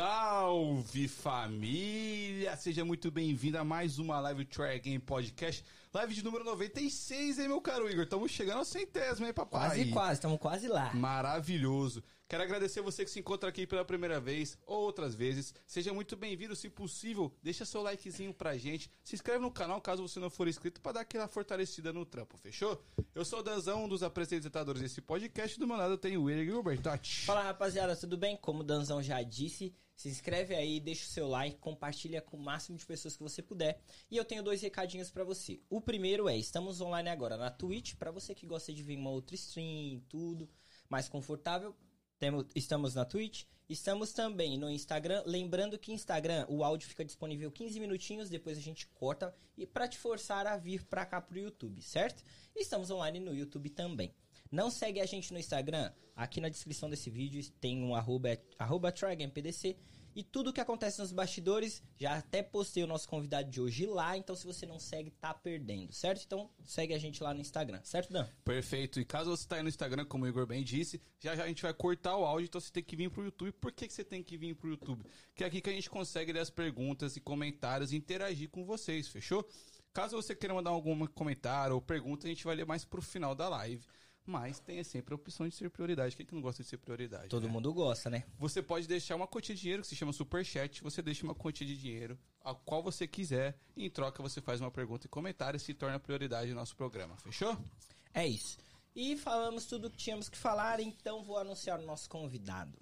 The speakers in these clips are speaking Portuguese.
Salve família! Seja muito bem-vindo a mais uma live Try Game Podcast. Live de número 96, hein, meu caro Igor? Estamos chegando ao centésimo, hein, papai? Quase, quase, estamos quase lá. Maravilhoso. Quero agradecer você que se encontra aqui pela primeira vez ou outras vezes. Seja muito bem-vindo, se possível, deixa seu likezinho pra gente. Se inscreve no canal caso você não for inscrito para dar aquela fortalecida no trampo, fechou? Eu sou o Danzão, um dos apresentadores desse podcast. Do meu lado eu tenho o Igor Bertotti. Fala rapaziada, tudo bem? Como o Danzão já disse, se inscreve aí, deixa o seu like, compartilha com o máximo de pessoas que você puder. E eu tenho dois recadinhos para você. O primeiro é, estamos online agora na Twitch, para você que gosta de ver uma outra stream, tudo mais confortável. Temos, estamos na Twitch, estamos também no Instagram. Lembrando que Instagram, o áudio fica disponível 15 minutinhos, depois a gente corta e para te forçar a vir para cá pro YouTube, certo? Estamos online no YouTube também. Não segue a gente no Instagram? Aqui na descrição desse vídeo tem um arroba, arroba TryGamePDC e tudo que acontece nos bastidores, já até postei o nosso convidado de hoje lá, então se você não segue, tá perdendo, certo? Então segue a gente lá no Instagram, certo, Dan? Perfeito. E caso você tá aí no Instagram, como o Igor bem disse, já já a gente vai cortar o áudio, então você tem que vir pro YouTube. Por que, que você tem que vir pro YouTube? Que é aqui que a gente consegue ler as perguntas e comentários e interagir com vocês, fechou? Caso você queira mandar algum comentário ou pergunta, a gente vai ler mais pro final da live mas tem sempre a opção de ser prioridade. Quem que não gosta de ser prioridade? Todo né? mundo gosta, né? Você pode deixar uma quantia de dinheiro que se chama superchat. Você deixa uma quantia de dinheiro a qual você quiser. E em troca você faz uma pergunta e comentário e se torna prioridade no nosso programa. Fechou? É isso. E falamos tudo o que tínhamos que falar, então vou anunciar o nosso convidado.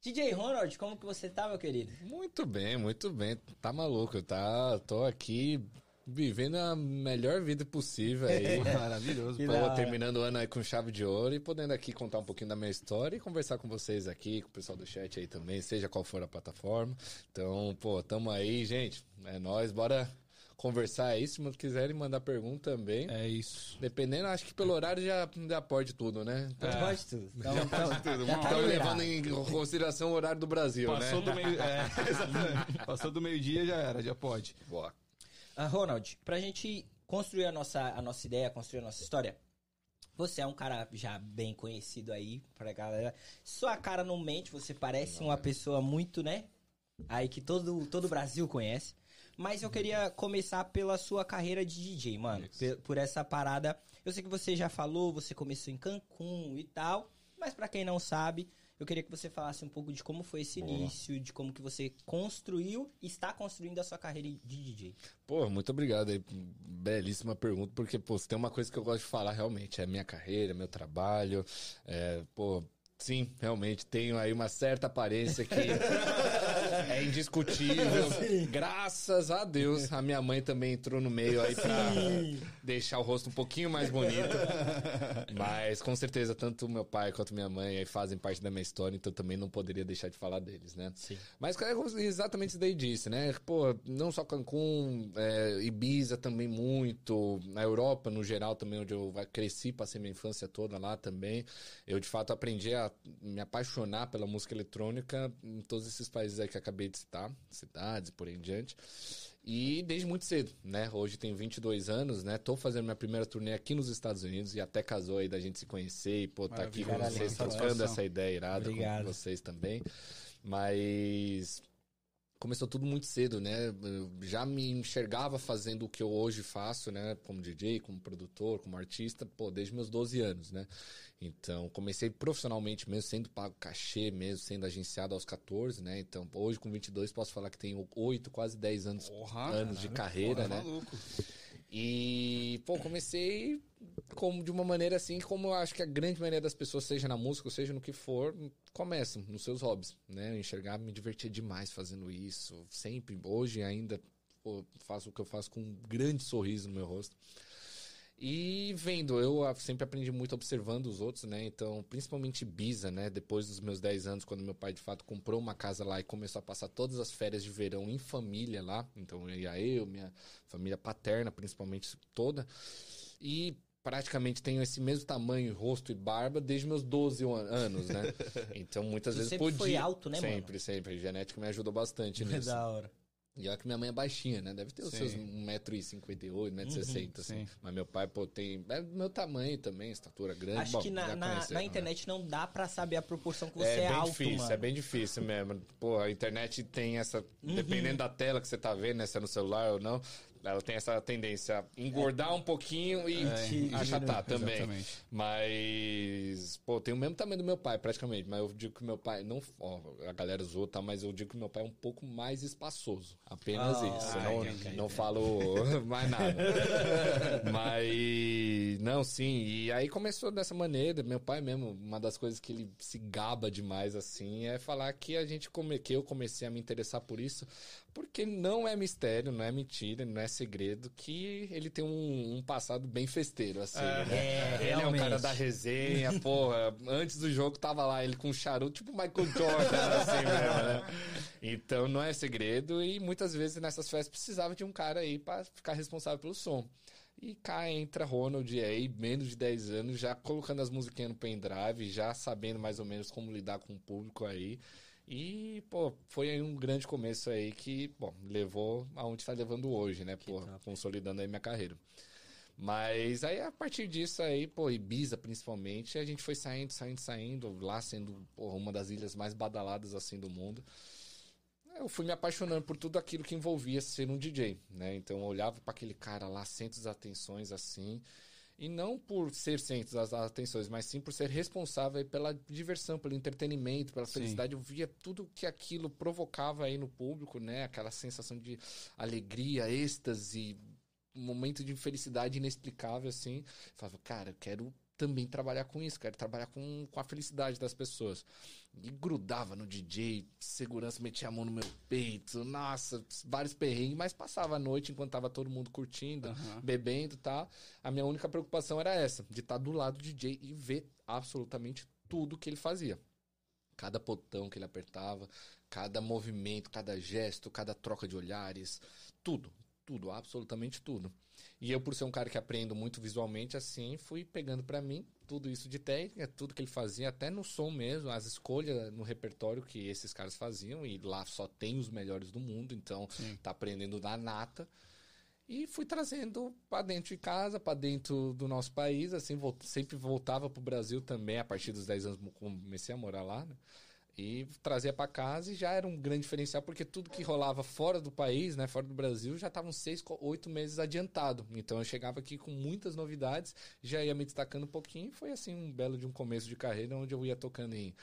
DJ Ronald, como que você tá, meu querido? Muito bem, muito bem. Tá maluco, tá? Tô aqui vivendo a melhor vida possível aí. Maravilhoso. Pô, terminando o ano aí com chave de ouro e podendo aqui contar um pouquinho da minha história e conversar com vocês aqui, com o pessoal do chat aí também, seja qual for a plataforma. Então, pô, tamo aí, gente. É nós, bora conversar aí. Se quiserem mandar pergunta também. É isso. Dependendo, acho que pelo horário já, já pode tudo, né? Então, é. Pode tudo. Então, já pode tudo. Já tá levando em consideração o horário do Brasil, Passou né? Do meio, é, Passou do meio-dia, já era, já pode. Boa. Uh, Ronald, pra gente construir a nossa, a nossa ideia, construir a nossa história, você é um cara já bem conhecido aí pra galera. Sua cara não mente, você parece uma pessoa muito, né? Aí que todo, todo o Brasil conhece. Mas eu queria começar pela sua carreira de DJ, mano. Por essa parada. Eu sei que você já falou, você começou em Cancún e tal. Mas para quem não sabe, eu queria que você falasse um pouco de como foi esse Boa. início, de como que você construiu e está construindo a sua carreira de DJ. Pô, muito obrigado aí. Belíssima pergunta, porque, pô, se tem uma coisa que eu gosto de falar realmente, é minha carreira, meu trabalho, é, pô, Sim, realmente tenho aí uma certa aparência que é indiscutível. Sim. Graças a Deus, a minha mãe também entrou no meio aí pra Sim. deixar o rosto um pouquinho mais bonito. Mas com certeza, tanto meu pai quanto minha mãe fazem parte da minha história, então também não poderia deixar de falar deles, né? Sim. Mas é exatamente isso daí disse, né? Pô, não só Cancún, é, Ibiza também muito, na Europa no geral também, onde eu cresci, passei minha infância toda lá também. Eu de fato aprendi a me apaixonar pela música eletrônica em todos esses países aí que acabei de citar, cidades, por aí em diante. E desde muito cedo, né? Hoje tenho 22 anos, né? Tô fazendo minha primeira turnê aqui nos Estados Unidos e até casou aí da gente se conhecer e, pô, tá aqui com vocês, trocando essa ideia irada Obrigado. com vocês também. Mas começou tudo muito cedo, né? Eu já me enxergava fazendo o que eu hoje faço, né? Como DJ, como produtor, como artista, pô, desde meus 12 anos, né? Então, comecei profissionalmente mesmo, sendo pago cachê mesmo, sendo agenciado aos 14, né? Então, hoje com 22 posso falar que tenho 8, quase 10 anos, porra, anos de carreira, porra, né? Maluco. E, pô, comecei como de uma maneira assim, como eu acho que a grande maioria das pessoas, seja na música, ou seja no que for, começam nos seus hobbies, né? Eu enxergar, me divertir demais fazendo isso, sempre, hoje ainda pô, faço o que eu faço com um grande sorriso no meu rosto. E vendo, eu sempre aprendi muito observando os outros, né? Então, principalmente Ibiza, né? Depois dos meus 10 anos, quando meu pai de fato comprou uma casa lá e começou a passar todas as férias de verão em família lá. Então, eu ia eu, minha família paterna, principalmente toda. E praticamente tenho esse mesmo tamanho, rosto e barba desde meus 12 anos, né? Então, muitas vezes sempre podia. foi alto, né, sempre, mano? Sempre, sempre. A genética me ajudou bastante nisso. É da hora. E olha que minha mãe é baixinha, né? Deve ter os Sim. seus 1,58m, 1,60m, assim. Uhum, sim. Mas meu pai, pô, tem. É do meu tamanho também, estatura grande. Acho Bom, que na, na, na né? internet não dá pra saber a proporção que você é, é, bem alto, difícil, mano. é bem difícil mesmo. Pô, a internet tem essa. Dependendo da tela que você tá vendo, né, se é no celular ou não, ela tem essa tendência a engordar um pouquinho e É, achatar também. Exatamente. Mas, pô, tem o mesmo tamanho do meu pai, praticamente. Mas eu digo que meu pai, não. Ó, a galera zoou, tá? Mas eu digo que meu pai é um pouco mais espaçoso. Apenas Ah, isso. ah, não, não falo mais nada. Mas, não, sim. E aí começou dessa maneira. Meu pai mesmo, uma das coisas que ele se gaba demais, assim, é falar que a gente come, que eu comecei a me interessar por isso. Porque não é mistério, não é mentira, não é segredo que ele tem um, um passado bem festeiro, assim. né? É, Ele é um cara realmente. da resenha, porra. Antes do jogo tava lá ele com um charuto, tipo Michael Jordan, assim mesmo, né? Então não é segredo e muitas vezes nessas festas precisava de um cara aí pra ficar responsável pelo som. E cá entra Ronald aí, menos de 10 anos, já colocando as musiquinhas no pendrive, já sabendo mais ou menos como lidar com o público aí. E, pô, foi aí um grande começo aí que, bom, levou aonde está levando hoje, né? Pô, consolidando aí minha carreira. Mas aí, a partir disso aí, pô, Ibiza principalmente, a gente foi saindo, saindo, saindo, lá sendo porra, uma das ilhas mais badaladas assim do mundo. Eu fui me apaixonando por tudo aquilo que envolvia ser um DJ, né? Então eu olhava para aquele cara lá, centros de atenções assim, e não por ser centros das atenções, mas sim por ser responsável pela diversão, pelo entretenimento, pela Sim. felicidade. Eu via tudo que aquilo provocava aí no público, né? Aquela sensação de alegria, êxtase, um momento de felicidade inexplicável, assim. Eu falava, cara, eu quero também trabalhar com isso, quero trabalhar com, com a felicidade das pessoas. E grudava no DJ, segurança metia a mão no meu peito, nossa, vários perrengues, mas passava a noite enquanto tava todo mundo curtindo, Aham. bebendo e tal. A minha única preocupação era essa, de estar do lado do DJ e ver absolutamente tudo que ele fazia. Cada botão que ele apertava, cada movimento, cada gesto, cada troca de olhares, tudo, tudo, absolutamente tudo. E eu, por ser um cara que aprendo muito visualmente, assim, fui pegando pra mim tudo isso de técnica, tudo que ele fazia, até no som mesmo, as escolhas no repertório que esses caras faziam, e lá só tem os melhores do mundo, então Sim. tá aprendendo da nata. E fui trazendo pra dentro de casa, pra dentro do nosso país, assim, sempre voltava pro Brasil também, a partir dos 10 anos comecei a morar lá, né? E trazia pra casa e já era um grande diferencial, porque tudo que rolava fora do país, né, fora do Brasil, já estavam seis, oito meses adiantado. Então eu chegava aqui com muitas novidades, já ia me destacando um pouquinho, foi assim um belo de um começo de carreira, onde eu ia tocando em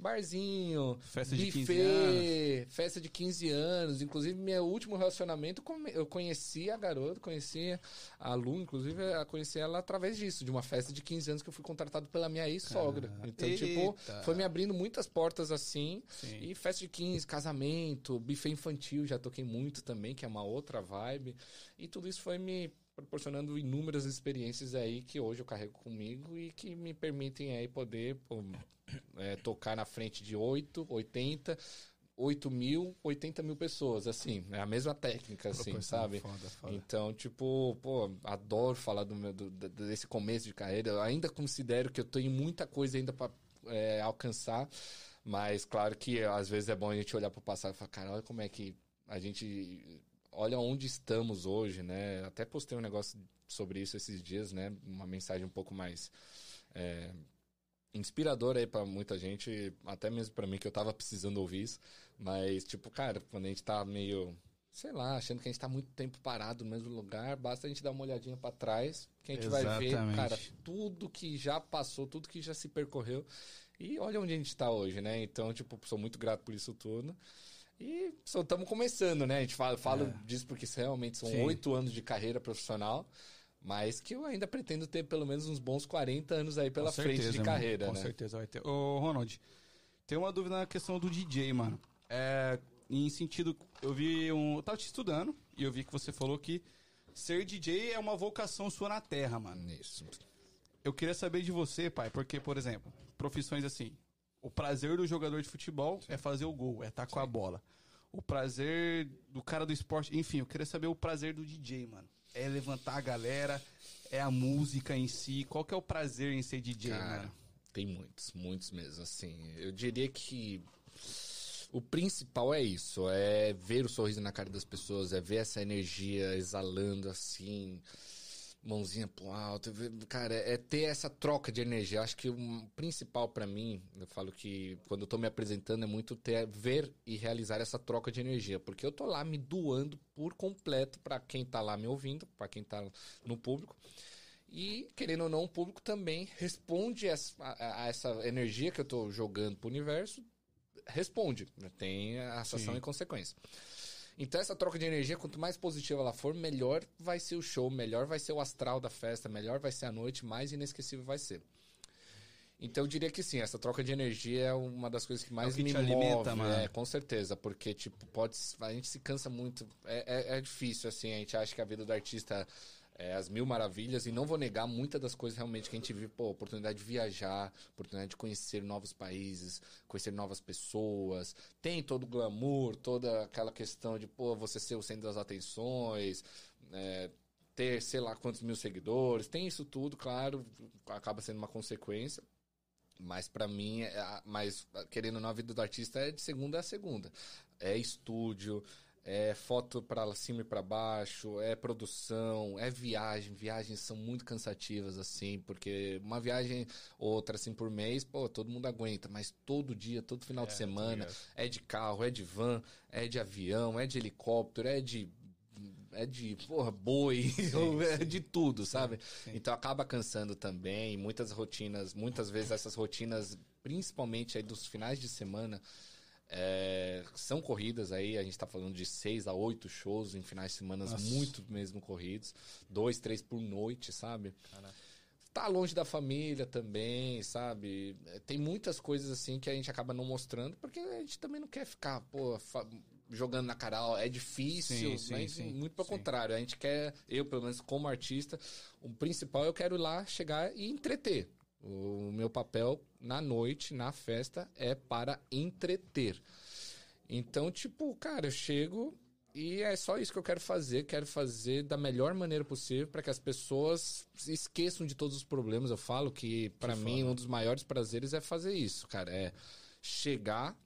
barzinho, Festa de 15 buffet, festa de 15 anos. Inclusive, meu último relacionamento, eu conheci a garota, conheci a Lu, inclusive, eu conheci ela através disso, de uma festa de 15 anos que eu fui contratado pela minha ex-sogra. Então, tipo, eita. foi me abrindo muitas portas assim. Sim. E festa de 15, casamento, buffet infantil, já toquei muito também, que é uma outra vibe. E tudo isso foi me proporcionando inúmeras experiências aí que hoje eu carrego comigo e que me permitem aí poder pô, é, tocar na frente de 8, 80, 8 mil, 80 mil pessoas, assim, é a mesma técnica, assim, sabe? Foda, foda. Então, tipo, pô, adoro falar do meu, do- desse começo de carreira. Eu ainda considero que eu tenho muita coisa ainda pra é, alcançar, mas claro que às vezes é bom a gente olhar pro passado e falar, cara, olha como é que a gente. Olha onde estamos hoje, né? Até postei um negócio sobre isso esses dias, né? Uma mensagem um pouco mais. é, inspiradora aí pra muita gente, até mesmo pra mim que eu tava precisando ouvir isso, mas tipo, cara, quando a gente tá meio sei lá, achando que a gente tá muito tempo parado no mesmo lugar, basta a gente dar uma olhadinha pra trás, que a gente vai ver, Exatamente. cara, tudo que já passou, tudo que já se percorreu. E olha onde a gente tá hoje, né? Então, tipo, sou muito grato por isso tudo. E só estamos começando, né? A gente fala, fala É. disso porque realmente são oito anos de carreira profissional, mas que eu ainda pretendo ter pelo menos uns bons 40 anos aí pela Com certeza, frente de mano. carreira, Com né? certeza vai ter. Ô, Ronald, tem uma dúvida na questão do DJ, mano. É, em sentido, eu vi um. Eu tava te estudando e eu vi que você falou que ser DJ é uma vocação sua na terra, mano. Isso. Eu queria saber de você, pai, porque, por exemplo, profissões assim. O prazer do jogador de futebol é fazer o gol, é estar com a bola. O prazer do cara do esporte. Enfim, eu queria saber o prazer do DJ, mano. É levantar a galera, é a música em si. Qual que é o prazer em ser DJ, Cara, mano? tem muitos, muitos mesmo, assim. Eu diria que o principal é isso, é ver o sorriso na cara das pessoas, é ver essa energia exalando assim, mãozinha pro alto. Cara, é ter essa troca de energia. Acho que o principal para mim, eu falo que quando eu tô me apresentando é muito ter ver e realizar essa troca de energia, porque eu tô lá me doando por completo para quem tá lá me ouvindo, para quem tá no público. E, querendo ou não, o público também responde a, a, a essa energia que eu tô jogando pro universo responde. Né? Tem a ação e consequência. Então, essa troca de energia, quanto mais positiva ela for, melhor vai ser o show, melhor vai ser o astral da festa, melhor vai ser a noite, mais inesquecível vai ser. Então, eu diria que sim, essa troca de energia é uma das coisas que mais é que me move. Alimenta, mano. É, com certeza, porque, tipo, pode. A gente se cansa muito. É, é, é difícil, assim, a gente acha que a vida do artista é, as mil maravilhas e não vou negar muitas das coisas realmente que a gente vive, pô, oportunidade de viajar, oportunidade de conhecer novos países, conhecer novas pessoas, tem todo o glamour, toda aquela questão de, pô, você ser o centro das atenções, é, ter sei lá quantos mil seguidores, tem isso tudo, claro, acaba sendo uma consequência. Mas para mim, é, mas querendo na vida do artista é de segunda a segunda. É estúdio, é foto para cima e para baixo, é produção, é viagem. Viagens são muito cansativas, assim, porque uma viagem outra, assim, por mês, pô, todo mundo aguenta, mas todo dia, todo final é, de semana, é de carro, é de van, é de avião, é de helicóptero, é de. É de, porra, boi, sim, é de tudo, sabe? Sim, então acaba cansando também. Muitas rotinas, muitas vezes essas rotinas, principalmente aí dos finais de semana, é, são corridas aí, a gente está falando de seis a oito shows em finais de semana muito mesmo corridos. Dois, três por noite, sabe? Caraca. Tá longe da família também, sabe? É, tem muitas coisas assim que a gente acaba não mostrando, porque a gente também não quer ficar, pô, jogando na cara, é difícil, sim, sim, muito pelo contrário. A gente quer, eu pelo menos como artista, o principal eu quero ir lá chegar e entreter. O meu papel na noite, na festa, é para entreter. Então, tipo, cara, eu chego e é só isso que eu quero fazer. Quero fazer da melhor maneira possível para que as pessoas esqueçam de todos os problemas. Eu falo que, para mim, um dos maiores prazeres é fazer isso, cara. É chegar,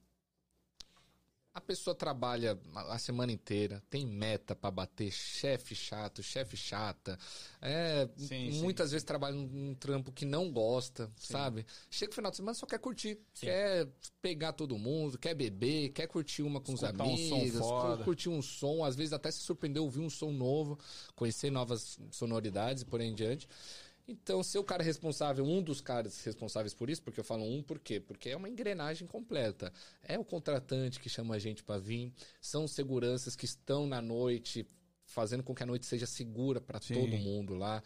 a pessoa trabalha a semana inteira, tem meta para bater, chefe chato, chefe chata. É, sim, muitas sim. vezes trabalha num trampo que não gosta, sim. sabe? Chega no final de semana só quer curtir, quer pegar todo mundo, quer beber, quer curtir uma com Escutar os amigos, um curtir um som, às vezes até se surpreender ouvir um som novo, conhecer novas sonoridades e por aí em diante. Então, ser o cara responsável, um dos caras responsáveis por isso, porque eu falo um por quê? Porque é uma engrenagem completa. É o contratante que chama a gente para vir, são seguranças que estão na noite, fazendo com que a noite seja segura para todo mundo lá.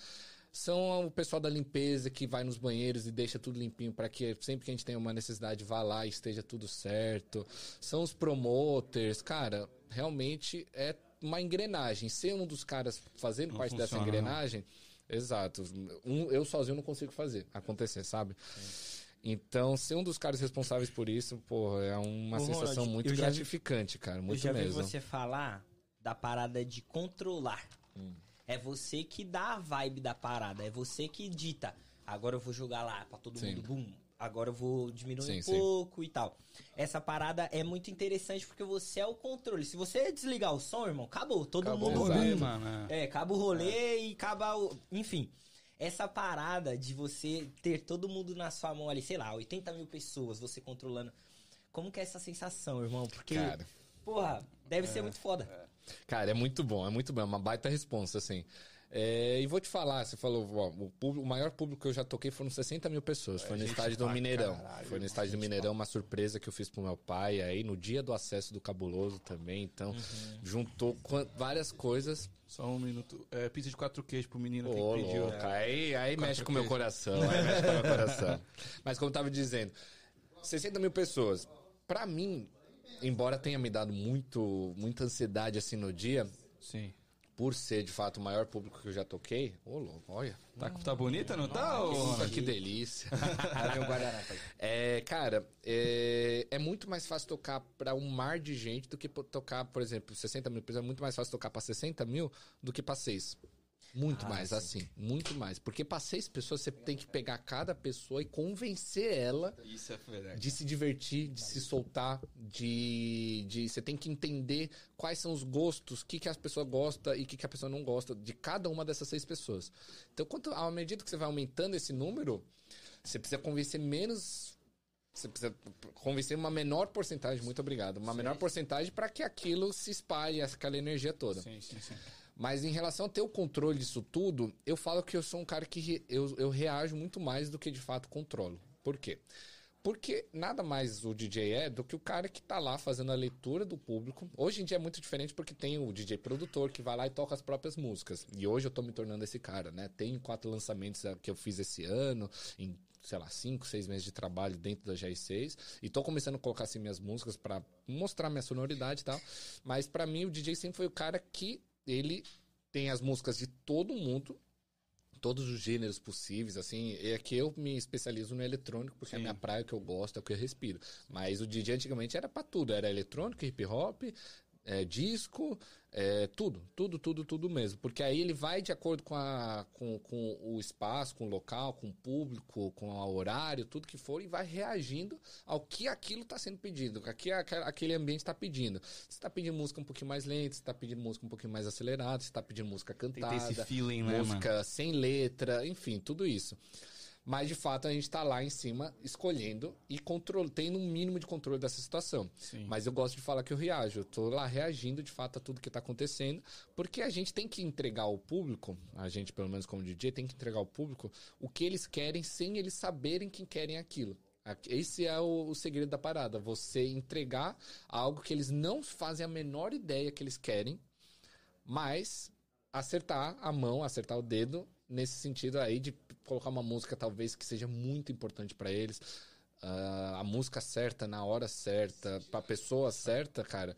São o pessoal da limpeza que vai nos banheiros e deixa tudo limpinho para que sempre que a gente tenha uma necessidade vá lá e esteja tudo certo. São os promoters, cara, realmente é uma engrenagem. Ser um dos caras fazendo Não parte funciona, dessa engrenagem. Não Exato. Um, eu sozinho não consigo fazer acontecer, sabe? Sim. Então, ser um dos caras responsáveis por isso, pô, é uma sensação Ronald, muito gratificante, vi, cara. Muito eu já mesmo. vi você falar da parada de controlar. Hum. É você que dá a vibe da parada, é você que dita. Agora eu vou jogar lá pra todo Sim. mundo, bum, agora eu vou diminuir sim, um pouco sim. e tal. Essa parada é muito interessante porque você é o controle. Se você desligar o som, irmão, acabou. Todo acabou mundo. Rolê, mano. É, acaba o rolê é. e acaba o. Enfim. Essa parada de você ter todo mundo na sua mão ali, sei lá, 80 mil pessoas, você controlando. Como que é essa sensação, irmão? Porque. Cara, porra, deve é, ser muito foda. Cara, é muito bom, é muito bom. É uma baita resposta, assim. É, e vou te falar, você falou, ó, o, público, o, maior público que eu já toquei foram 60 mil pessoas. Foi no estádio do Mineirão. Caralho, foi no estádio do Mineirão, uma surpresa que eu fiz pro meu pai aí, no dia do acesso do Cabuloso também. Então, uhum. juntou várias coisas. Só um minuto. É, pizza de quatro queijos pro menino Ô, que pediu. É. Aí, aí mexe com o meu coração. Aí mexe com o meu coração. Mas como eu tava dizendo, 60 mil pessoas. Pra mim, embora tenha me dado muito, muita ansiedade assim no dia. Sim por ser de fato o maior público que eu já toquei, ô oh, louco, olha. Tá, tá bonita, não tá? Nossa, que delícia. é, cara, é, é, muito mais fácil tocar para um mar de gente do que tocar, por exemplo, 60 mil pessoas. É muito mais fácil tocar para 60 mil do que para 6. Muito Ah, mais, sim. assim. Muito mais. Porque pra seis pessoas, você tem que pegar cada pessoa e convencer ela Isso é de se divertir, de se soltar, de, de você tem que entender quais são os gostos, o que, que as pessoas gostam e o que, que a pessoa não gosta de cada uma dessas seis pessoas. Então, quanto, à medida que você vai aumentando esse número, você precisa convencer menos. Você precisa convencer uma menor porcentagem, muito obrigado, uma menor porcentagem para que aquilo se espalhe, aquela energia toda. Sim, sim, sim. Mas em relação a ter o controle disso tudo, eu falo que eu sou um cara que re- eu, eu reajo muito mais do que de fato controlo. Por quê? Porque nada mais o DJ é do que o cara que tá lá fazendo a leitura do público. Hoje em dia é muito diferente porque tem o DJ produtor que vai lá e toca as próprias músicas. E hoje eu tô me tornando esse cara, né? Tem quatro lançamentos ah, que eu fiz esse ano, em, sei lá, cinco, seis meses de trabalho dentro da GR6. E tô começando a colocar assim minhas músicas pra mostrar minha sonoridade e tal. Mas pra mim o DJ sempre foi o cara que ele tem as músicas de todo mundo, todos os gêneros possíveis, assim, é que eu me especializo no eletrônico, porque é a Sim. minha praia que eu gosto, é o que eu respiro. Mas o DJ antigamente era pra tudo, era eletrônico, hip hop, é, disco, é, tudo, tudo, tudo, tudo mesmo. Porque aí ele vai de acordo com, a, com, com o espaço, com o local, com o público, com o horário, tudo que for, e vai reagindo ao que aquilo está sendo pedido, ao que aque- aquele ambiente está pedindo. Você está pedindo música um pouquinho mais lenta, você está pedindo música um pouquinho mais acelerada, você está pedindo música cantada feeling, né, música sem letra, enfim, tudo isso. Mas de fato a gente tá lá em cima escolhendo e control, tendo um mínimo de controle dessa situação. Sim. Mas eu gosto de falar que eu reajo. Eu tô lá reagindo de fato a tudo que tá acontecendo, porque a gente tem que entregar ao público, a gente, pelo menos como DJ, tem que entregar ao público o que eles querem sem eles saberem que querem aquilo. Aqui- Esse é o, o segredo da parada. Você entregar algo que eles não fazem a menor ideia que eles querem, mas acertar a mão, acertar o dedo nesse sentido aí de colocar uma música talvez que seja muito importante pra eles. Ah, a música certa, na hora certa, pra pessoa certa, cara.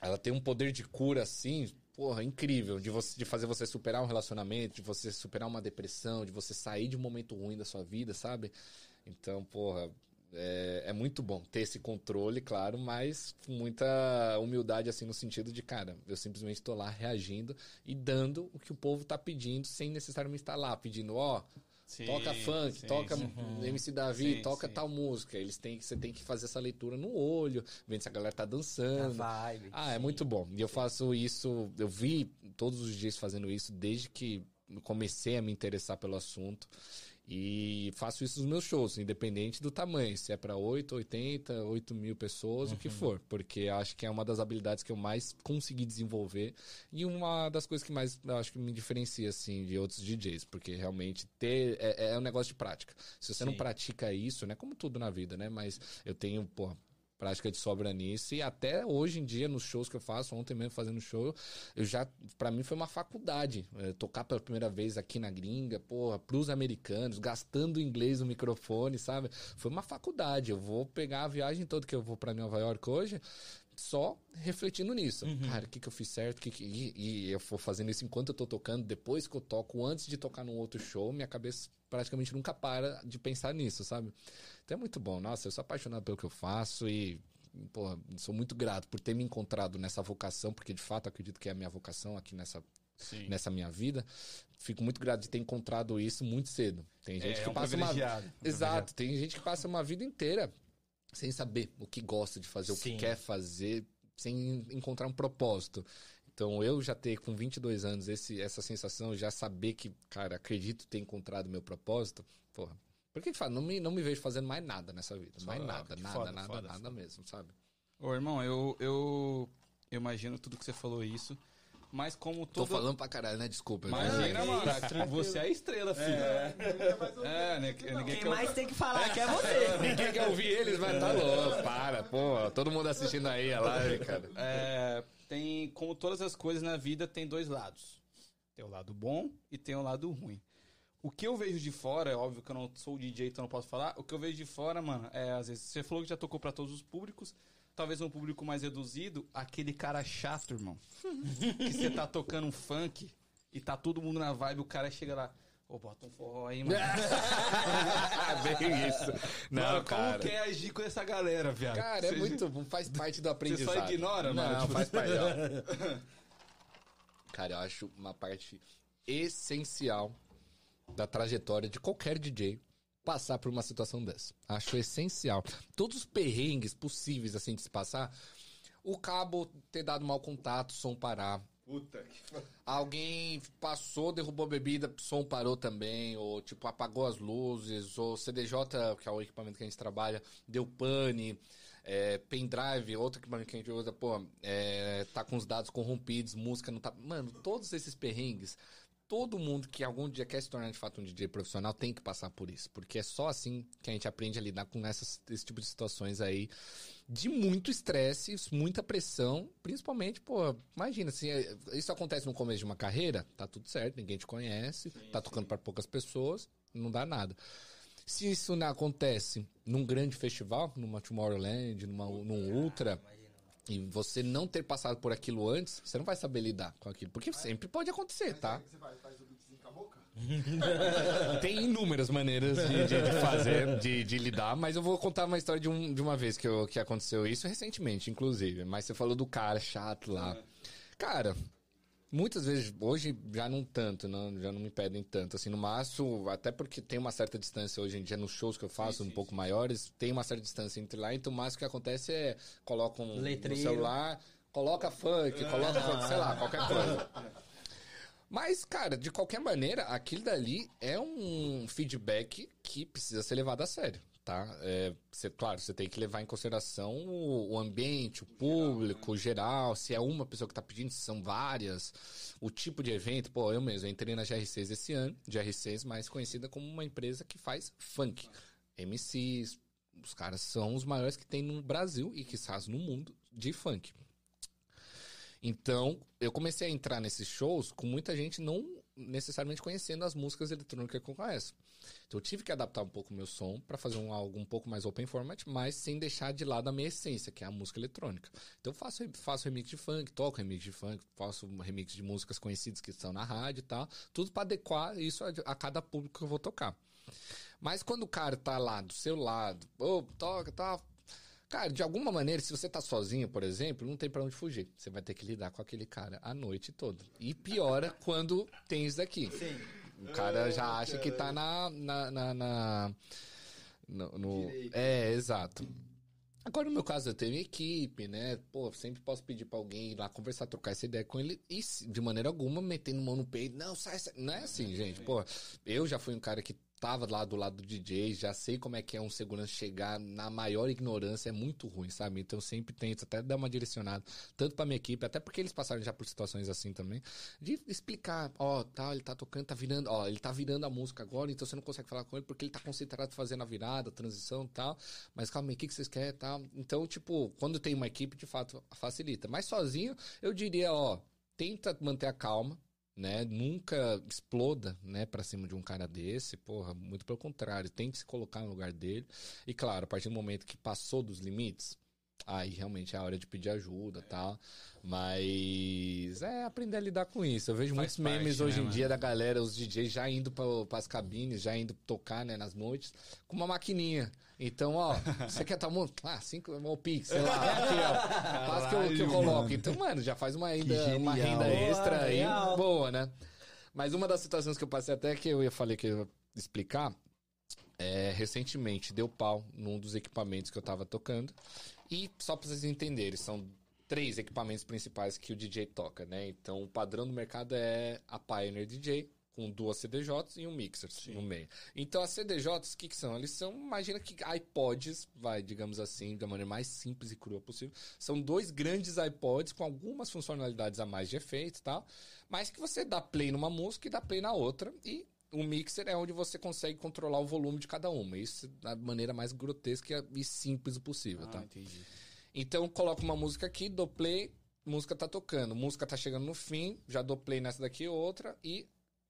Ela tem um poder de cura assim, porra, incrível. De, você, de fazer você superar um relacionamento, de você superar uma depressão, de você sair de um momento ruim da sua vida, sabe? Então, porra, é, é muito bom ter esse controle, claro, mas com muita humildade, assim, no sentido de, cara, eu simplesmente tô lá reagindo e dando o que o povo tá pedindo, sem necessariamente estar lá pedindo, ó, Sim, toca funk, sim, toca sim. MC Davi, Sim, toca sim. tal música. Eles têm que, você tem que fazer essa leitura no olho, vendo se a galera tá A dançando. vibe. Ah, é muito bom. E eu faço isso, eu vi todos os dias fazendo isso desde que comecei a me interessar pelo assunto. E faço isso nos meus shows, independente do tamanho, se é pra 8, 80, 8 mil pessoas, o que for. Porque acho que é uma das habilidades que eu mais consegui desenvolver e uma das coisas que mais acho que me diferencia, assim, de outros DJs. Porque realmente ter é, é um negócio de prática. Se você não Sim. pratica isso, né? Como tudo na vida, né? Mas eu tenho, pô, prática de sobra nisso e até hoje em dia nos shows que eu faço, ontem mesmo fazendo show, eu já para mim foi uma faculdade, é, tocar pela primeira vez aqui na gringa, porra, pros americanos, gastando inglês no microfone, sabe? Foi uma faculdade. Eu vou pegar a viagem toda que eu vou para Nova York hoje, só refletindo nisso. Cara, o que, que eu fiz certo? Que que- e, e eu vou fazendo isso enquanto eu tô tocando, depois que eu toco, antes de tocar num outro show, minha cabeça praticamente nunca para de pensar nisso, sabe? Então é muito bom. Nossa, eu sou apaixonado pelo que eu faço e, pô, sou muito grato por ter me encontrado nessa vocação, porque de fato acredito que é a minha vocação aqui nessa, Sim. nessa minha vida. Fico muito grato de ter encontrado isso muito cedo. Tem gente É, que um passa uma um Exato, tem gente que passa uma vida inteira sem saber o que gosta de fazer, o Sim. que quer fazer, sem encontrar um propósito. Então, eu já ter com 22 anos esse, essa sensação, já saber que, cara, acredito ter encontrado meu propósito, porra. Por que fala? Não me, não me vejo fazendo mais nada nessa vida. Mais nada, nada, foda, nada, foda, nada foda. mesmo, sabe? Ô, irmão, eu, eu, eu imagino tudo que você falou isso, mas como Tô todo... falando pra caralho, né? Desculpa. Imagina, mano. tranquilo. Você é a estrela, filho. É, né, ninguém Quem quer- mais tem que falar que é você. Ninguém quer ouvir eles, mas tá louco. Para, pô. Todo mundo assistindo aí a live, cara. É, tem, como todas as coisas na vida, tem dois lados. Tem o lado bom e tem o lado ruim. O que eu vejo de fora, é óbvio que eu não sou DJ, então não posso falar. O que eu vejo de fora, mano, é às vezes. Você falou que já tocou pra todos os públicos. Talvez um público mais reduzido, aquele cara chato, irmão. que você tá tocando um funk e tá todo mundo na vibe, o cara chega lá. Ô, bota um forró aí, mano. Bem isso. Não, mano, cara. como quer agir com essa galera, viado? Cara, é Você- muito bom, faz parte do aprendizado. só ignora, não, mano? Tipo- faz parte. ó. Cara, eu acho uma parte essencial da trajetória de qualquer DJ passar por uma situação dessa. Acho essencial. Todos os perrengues possíveis assim de se passar, o cabo ter dado mau contato, som parar. Puta que. Alguém passou, derrubou a bebida, som parou também, ou tipo, apagou as luzes, ou CDJ, que é o equipamento que a gente trabalha, deu pane, é, pendrive, outro equipamento que a gente usa, pô, é, tá com os dados corrompidos, música não tá. Mano, todos esses perrengues, todo mundo que algum dia quer se tornar de fato um DJ profissional tem que passar por isso, porque é só assim que a gente aprende a lidar com essas, esse tipo de situações aí de muito estresse, muita pressão, principalmente, pô, imagina, assim, é, isso acontece no começo de uma carreira, tá tudo certo, ninguém te conhece, sim, tá tocando para poucas pessoas, não dá nada. Se isso não acontece num grande festival, numa Tomorrowland, numa, num Ultra, e você não ter passado por aquilo antes, você não vai saber lidar com aquilo. Porque sempre pode acontecer, tá? Você faz, faz o beatzinho com a boca? Tem inúmeras maneiras de, de, de fazer, de, de, lidar, mas eu vou contar uma história de, um, de uma vez que, eu, que aconteceu isso recentemente, inclusive. Mas você falou do cara chato lá. Cara, Muitas vezes, hoje já não tanto, não, já não me pedem tanto. Assim, no máximo, até porque tem uma certa distância hoje em dia nos shows que eu faço, sim, um pouco sim. maiores, tem uma certa distância entre lá, então o máximo que acontece é coloca um no celular, coloca funk, coloca funk, sei lá, qualquer coisa. Mas, cara, de qualquer maneira, aquilo dali é um feedback que precisa ser levado a sério tá? É, claro, você tem que levar em consideração o, o ambiente, o público, geral, né? geral, se é uma pessoa que tá pedindo, se são várias, o tipo de evento. Pô, eu mesmo entrei na GR6 esse ano, GR6 mais conhecida como uma empresa que faz funk. MCs, os caras são os maiores que tem no Brasil e que faz no mundo de funk. Então, eu comecei a entrar nesses shows com muita gente não necessariamente conhecendo as músicas eletrônicas que eu conheço. Então eu tive que adaptar um pouco o meu som para fazer um, algo um pouco mais open format, mas sem deixar de lado a minha essência, que é a música eletrônica. Então eu faço, faço remix de funk, toco remix de funk, faço remix de músicas conhecidas que estão na rádio e tal, tudo para adequar isso a, a, cada público que eu vou tocar. Mas quando o cara tá lá do seu lado, ô, oh, toca, tá, Cara, de alguma maneira, se você tá sozinho, por exemplo, não tem para onde fugir. Você vai ter que lidar com aquele cara a noite toda. E piora quando tem isso daqui. Sim. O cara já acha que tá na. na, na, na no, no... É, exato. Agora, no meu caso, eu tenho equipe, né? Pô, sempre posso pedir pra alguém ir lá conversar, trocar essa ideia com ele e, de maneira alguma, metendo mão no peito. Não, sai, sai. Não é assim, gente. Pô, eu já fui um cara que tava lá do lado do DJ, já sei como é que é um segurança chegar na maior ignorância, é muito ruim, sabe? Então sempre tento até dar uma direcionada, tanto pra minha equipe, até porque eles passaram já por situações assim também, de explicar, ó, tá, ele tá tocando, tá virando, ó, ele tá virando a música agora, então você não consegue falar com ele porque ele tá concentrado fazendo a virada, a transição e tal, mas calma aí, o que, que vocês querem tal? Então, tipo, quando tem uma equipe, de fato, facilita. Mas sozinho, eu diria, ó, tenta manter a calma, né? Nunca exploda, né, para cima de um cara desse, porra, muito pelo contrário, tem que se colocar no lugar dele. E claro, a partir do momento que passou dos limites, aí realmente é a hora de pedir ajuda, tá? Mas é aprender a lidar com isso. Eu vejo Faz muitos parte, memes hoje né, em dia da galera, os DJs já indo para as cabines, já indo tocar, né, nas noites, com uma maquininha. Então, ó, você quer estar muito. Ah, cinco o Pix, sei lá. Aqui, ó. Faz que eu, que eu coloco. Então, mano, já faz uma renda, uma renda extra aí. Boa, né? Mas uma das situações que eu passei até que eu ia falei que eu ia explicar. É, recentemente deu pau num dos equipamentos que eu tava tocando. E só pra vocês entenderem, são três equipamentos principais que o DJ toca, né? Então, o padrão do mercado é a Pioneer DJ, com duas CDJs e um mixer Sim. no meio. Então as CDJs, o que, que, são? Eles são, imagina que iPods, vai, digamos assim, da maneira mais simples e crua possível. São dois grandes iPods com algumas funcionalidades a mais de efeito e tal, mas que você dá play numa música e dá play na outra e o mixer é onde você consegue controlar o volume de cada uma. Isso da maneira mais grotesca e simples possível, ah, tá? Entendi. Então coloco uma música aqui, dou play, música tá tocando, música tá chegando no fim, já dou play nessa daqui outra e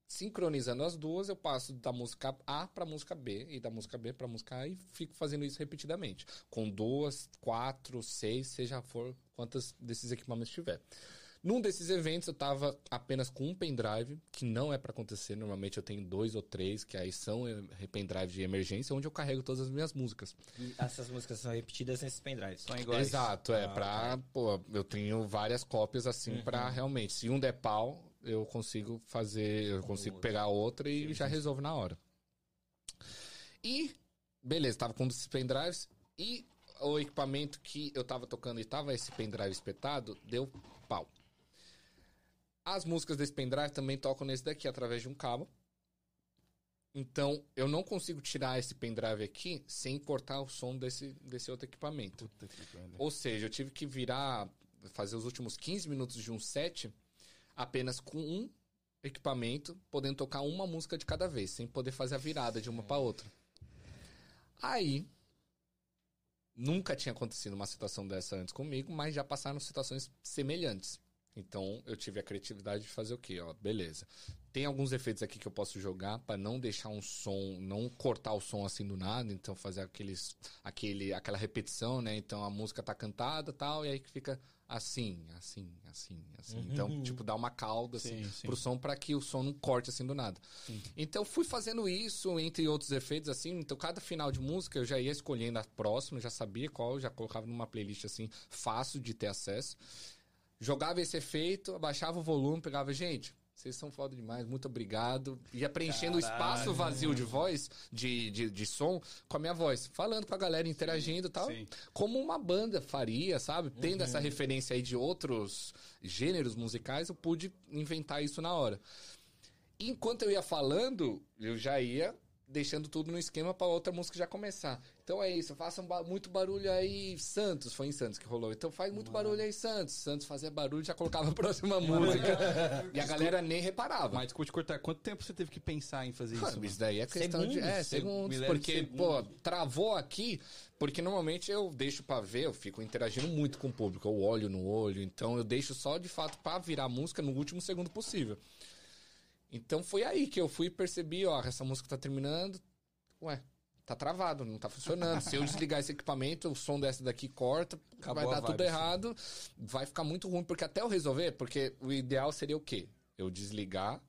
sincronizando as duas, eu passo da música A para música B e da música B para música A e fico fazendo isso repetidamente, com duas, quatro, seis, seja for quantos desses equipamentos tiver. Num desses eventos eu tava apenas com um pendrive, que não é para acontecer, normalmente eu tenho dois ou três, que aí são eh, pendrive de emergência, onde eu carrego todas as minhas músicas. E essas músicas são repetidas nesses pendrives, são iguais? Exato, é, ah, pra, pô, eu tenho várias cópias assim uhum. para realmente, se um der pau, eu consigo fazer, eu consigo pegar outra e já resolvo na hora. E, beleza, tava com esses pendrives e o equipamento que eu tava tocando e tava esse pendrive espetado, deu pau. As músicas desse pendrive também tocam nesse daqui através de um cabo. Então, eu não consigo tirar esse pendrive aqui sem cortar o som desse, desse outro equipamento. Ou seja, eu tive que virar, fazer os últimos 15 minutos de um set apenas com um equipamento, podendo tocar uma música de cada vez, sem poder fazer a virada de uma para outra. Aí, nunca tinha acontecido uma situação dessa antes comigo, mas já passaram situações semelhantes. Então, eu tive a criatividade de fazer o quê? Ó, beleza. Tem alguns efeitos aqui que eu posso jogar para não deixar um som, não cortar o som assim do nada, então fazer aqueles aquele aquela repetição, né? Então a música tá cantada, tal, e aí que fica assim, assim, assim, assim. Então, tipo, dá uma cauda assim Sim, sim. pro som para que o som não corte assim do nada. Então fui fazendo isso entre outros efeitos assim, então cada final de música eu já ia escolhendo a próxima, já sabia qual, já colocava numa playlist assim fácil de ter acesso. Jogava esse efeito, abaixava o volume, pegava, gente, vocês são foda demais, muito obrigado. Ia preenchendo o espaço vazio de voz, de, de, de som, com a minha voz. Falando com a galera, interagindo e tal. sim. Como uma banda faria, sabe? Tendo essa referência aí de outros gêneros musicais, eu pude inventar isso na hora. Enquanto eu ia falando, eu já ia deixando tudo no esquema pra outra música já começar. Então é isso, façam ba- muito barulho aí, Santos, foi em Santos que rolou. Então faz muito barulho aí, Santos. Santos fazia barulho, já colocava a próxima música. e a galera nem reparava. Mas desculpa te cortar, quanto tempo você teve que pensar em fazer isso? Mano, mano? isso daí é questão de. É, Seg- segundos. Porque, segundo. pô, travou aqui. Porque normalmente eu deixo pra ver, eu fico interagindo muito com o público. Eu olho no olho. Então eu deixo só de fato pra virar a música no último segundo possível. Então foi aí que eu fui e percebi, ó, essa música tá terminando. Ué, tá travado, não tá funcionando. Se eu desligar esse equipamento, o som dessa daqui corta, Acabou vai dar tudo vibe, sim. errado, vai ficar muito ruim. Porque até eu resolver, porque o ideal seria o quê? Eu desligar,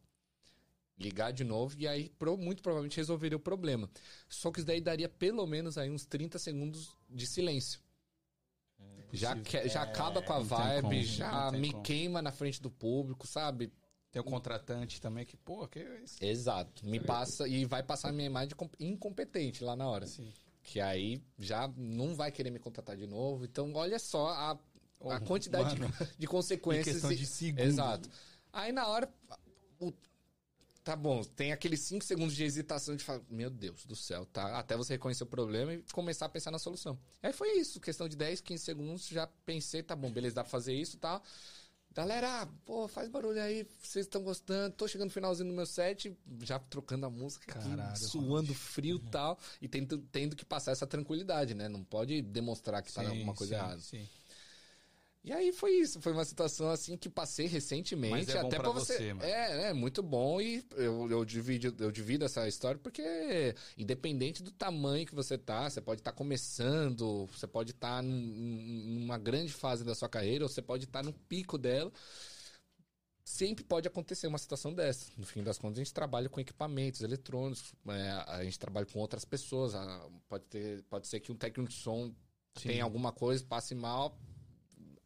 ligar de novo e aí pro- muito provavelmente resolveria o problema. Só que isso daí daria pelo menos aí uns 30 segundos de silêncio. Já, que- já acaba com a vibe, como, já me como. queima na frente do público, sabe? Tem o contratante também que, pô, que é isso? Exato. Me passa e vai passar a minha imagem de com- incompetente lá na hora. Sim. Que aí já não vai querer me contratar de novo. Então, olha só a, a Oh, quantidade de, de consequências. Em questão de segundos. Exato. Aí na hora. o- Tá bom, tem aqueles 5 segundos de hesitação de falar, meu Deus do céu, tá? Até você reconhecer o problema e começar a pensar na solução. Aí foi isso, questão de 10, 15 segundos, já pensei, tá bom, beleza, dá pra fazer isso e tal. Galera, pô, faz barulho aí, vocês estão gostando. Tô chegando no finalzinho do meu set, já trocando a música aqui, Caralho, suando frio e tal. E tendo, tendo que passar essa tranquilidade, né? Não pode demonstrar que tá Sim, alguma coisa sim, errada. sim. E aí foi isso, foi uma situação assim que passei recentemente, Mas é até pra pra você. você, mano. é, é muito bom e eu, eu, divido, eu divido essa história porque independente do tamanho que você tá, você pode estar começando, você pode estar num- numa grande fase da sua carreira, ou você pode estar no pico dela. Sempre pode acontecer uma situação dessa. No fim das contas, a gente trabalha com equipamentos eletrônicos, é, a gente trabalha com outras pessoas. pode, ter, pode ser que um técnico de som Sim. tenha alguma coisa, passe mal,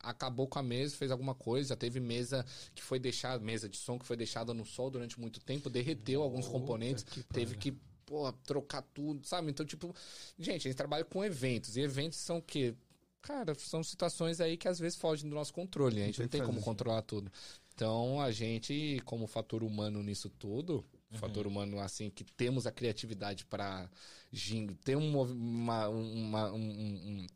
acabou com a mesa, fez alguma coisa, já teve mesa que foi deixada, mesa de som que foi deixada no sol durante muito tempo, derreteu alguns componentes, que teve que, pô, trocar tudo, sabe? Então, tipo, gente, a gente trabalha com eventos, e eventos são o quê? Cara, são situações aí que às vezes fogem do nosso controle, a gente Tem não tem como isso. controlar tudo. Então, a gente, como fator humano nisso tudo, fator humano assim que temos a criatividade para ter um, uma, uma- um, um-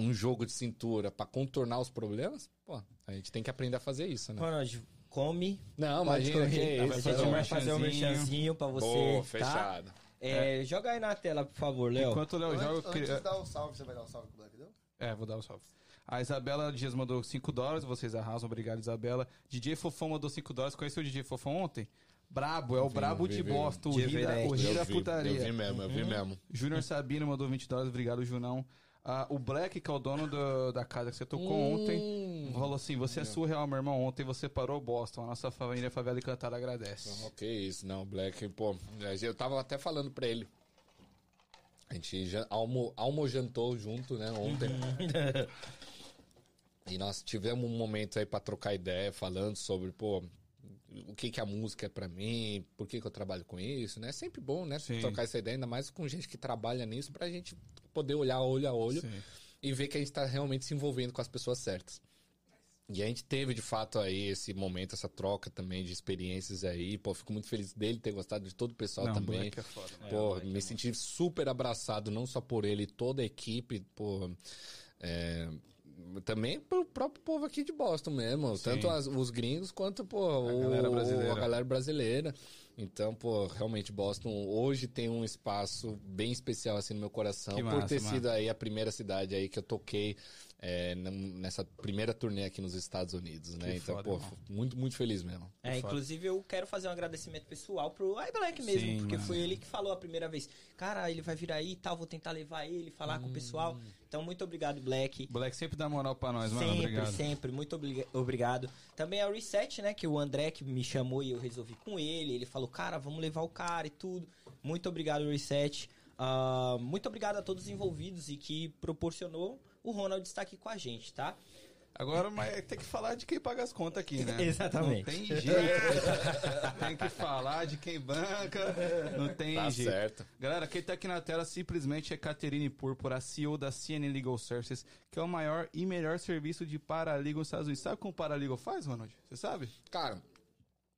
um jogo de cintura para contornar os problemas, pô, a gente tem que aprender a fazer isso, né? Ronald, come. Não, é a gente um vai fazer um merchanzinho. pra você. Pô, tá? fechado. É, Joga aí na tela, por favor, Léo. Enquanto o Léo Antes, joga, eu antes queria... de dar o salve, você vai dar o salve que o Black deu? É, vou dar o salve. A Isabela Dias mandou 5 dólares, vocês arrasam, obrigado, Isabela. DJ Fofão mandou 5 dólares, conheceu o DJ Fofão ontem? Brabo, é o Vi, Brabo vi, de vi. Boston, o rei da, rei da eu vi, putaria. mesmo, eu vi mesmo. Júnior Sabino mandou 20 dólares, obrigado, Junão. Ah, o Black, que é o dono do- da casa que você tocou Hum. ontem, falou assim: Você é surreal, meu irmão. Ontem você parou Boston. A nossa família Favela e Cantada agradece. Ok, isso, não, Black, pô, eu tava até falando pra ele. A gente já almo, almojantou junto, né, ontem. e nós tivemos um momento aí pra trocar ideia, falando sobre, pô, o que que a música é pra mim, por que que eu trabalho com isso, né? É sempre bom, né? Sim. Trocar essa ideia, ainda mais com gente que trabalha nisso, pra gente poder olhar olho a olho Sim. e ver que a gente tá realmente se envolvendo com as pessoas certas. E a gente teve, de fato, aí esse momento, essa troca também de experiências aí. Pô, fico muito feliz dele ter gostado de todo o pessoal Não, também. É foda, mano. Pô, é me senti super abraçado, não só por ele, toda a equipe, pô. é, também pro próprio povo aqui de Boston mesmo. Sim. Tanto as- os gringos quanto, pô, o- galera brasileira. a galera brasileira. Então, pô, realmente Boston hoje tem um espaço bem especial assim no meu coração Que por massa, ter mano. sido aí a primeira cidade aí que eu toquei é, nessa primeira turnê aqui nos Estados Unidos, né? Que então, foda, pô, irmão. muito, muito feliz mesmo. É, Foda. inclusive eu quero fazer um agradecimento pessoal pro iBlack mesmo, Sim, porque mano. foi ele que falou a primeira vez. Cara, ele vai vir aí e tal, vou tentar levar ele, falar com o pessoal. Então, muito obrigado, Black. Black sempre dá moral pra nós, mano. sempre, Obrigado. sempre, muito obriga- obrigado. Também a Reset, né, que o André que me chamou e eu resolvi com ele. Ele falou, cara, vamos levar o cara e tudo. Muito obrigado, Reset. Ah, muito obrigado a todos os envolvidos e que proporcionou o Ronald estar aqui com a gente, tá? Agora, mas tem que falar de quem paga as contas aqui, né? Exatamente. Não tem jeito. tem que falar de quem banca. Não tem Tá jeito. certo. Galera, quem tá aqui na tela simplesmente é Caterine Púrpura, CEO da CNN Legal Services, que é o maior e melhor serviço de paralegal nos Estados Unidos. Sabe como o paralegal faz, Ronald? Você sabe? Cara,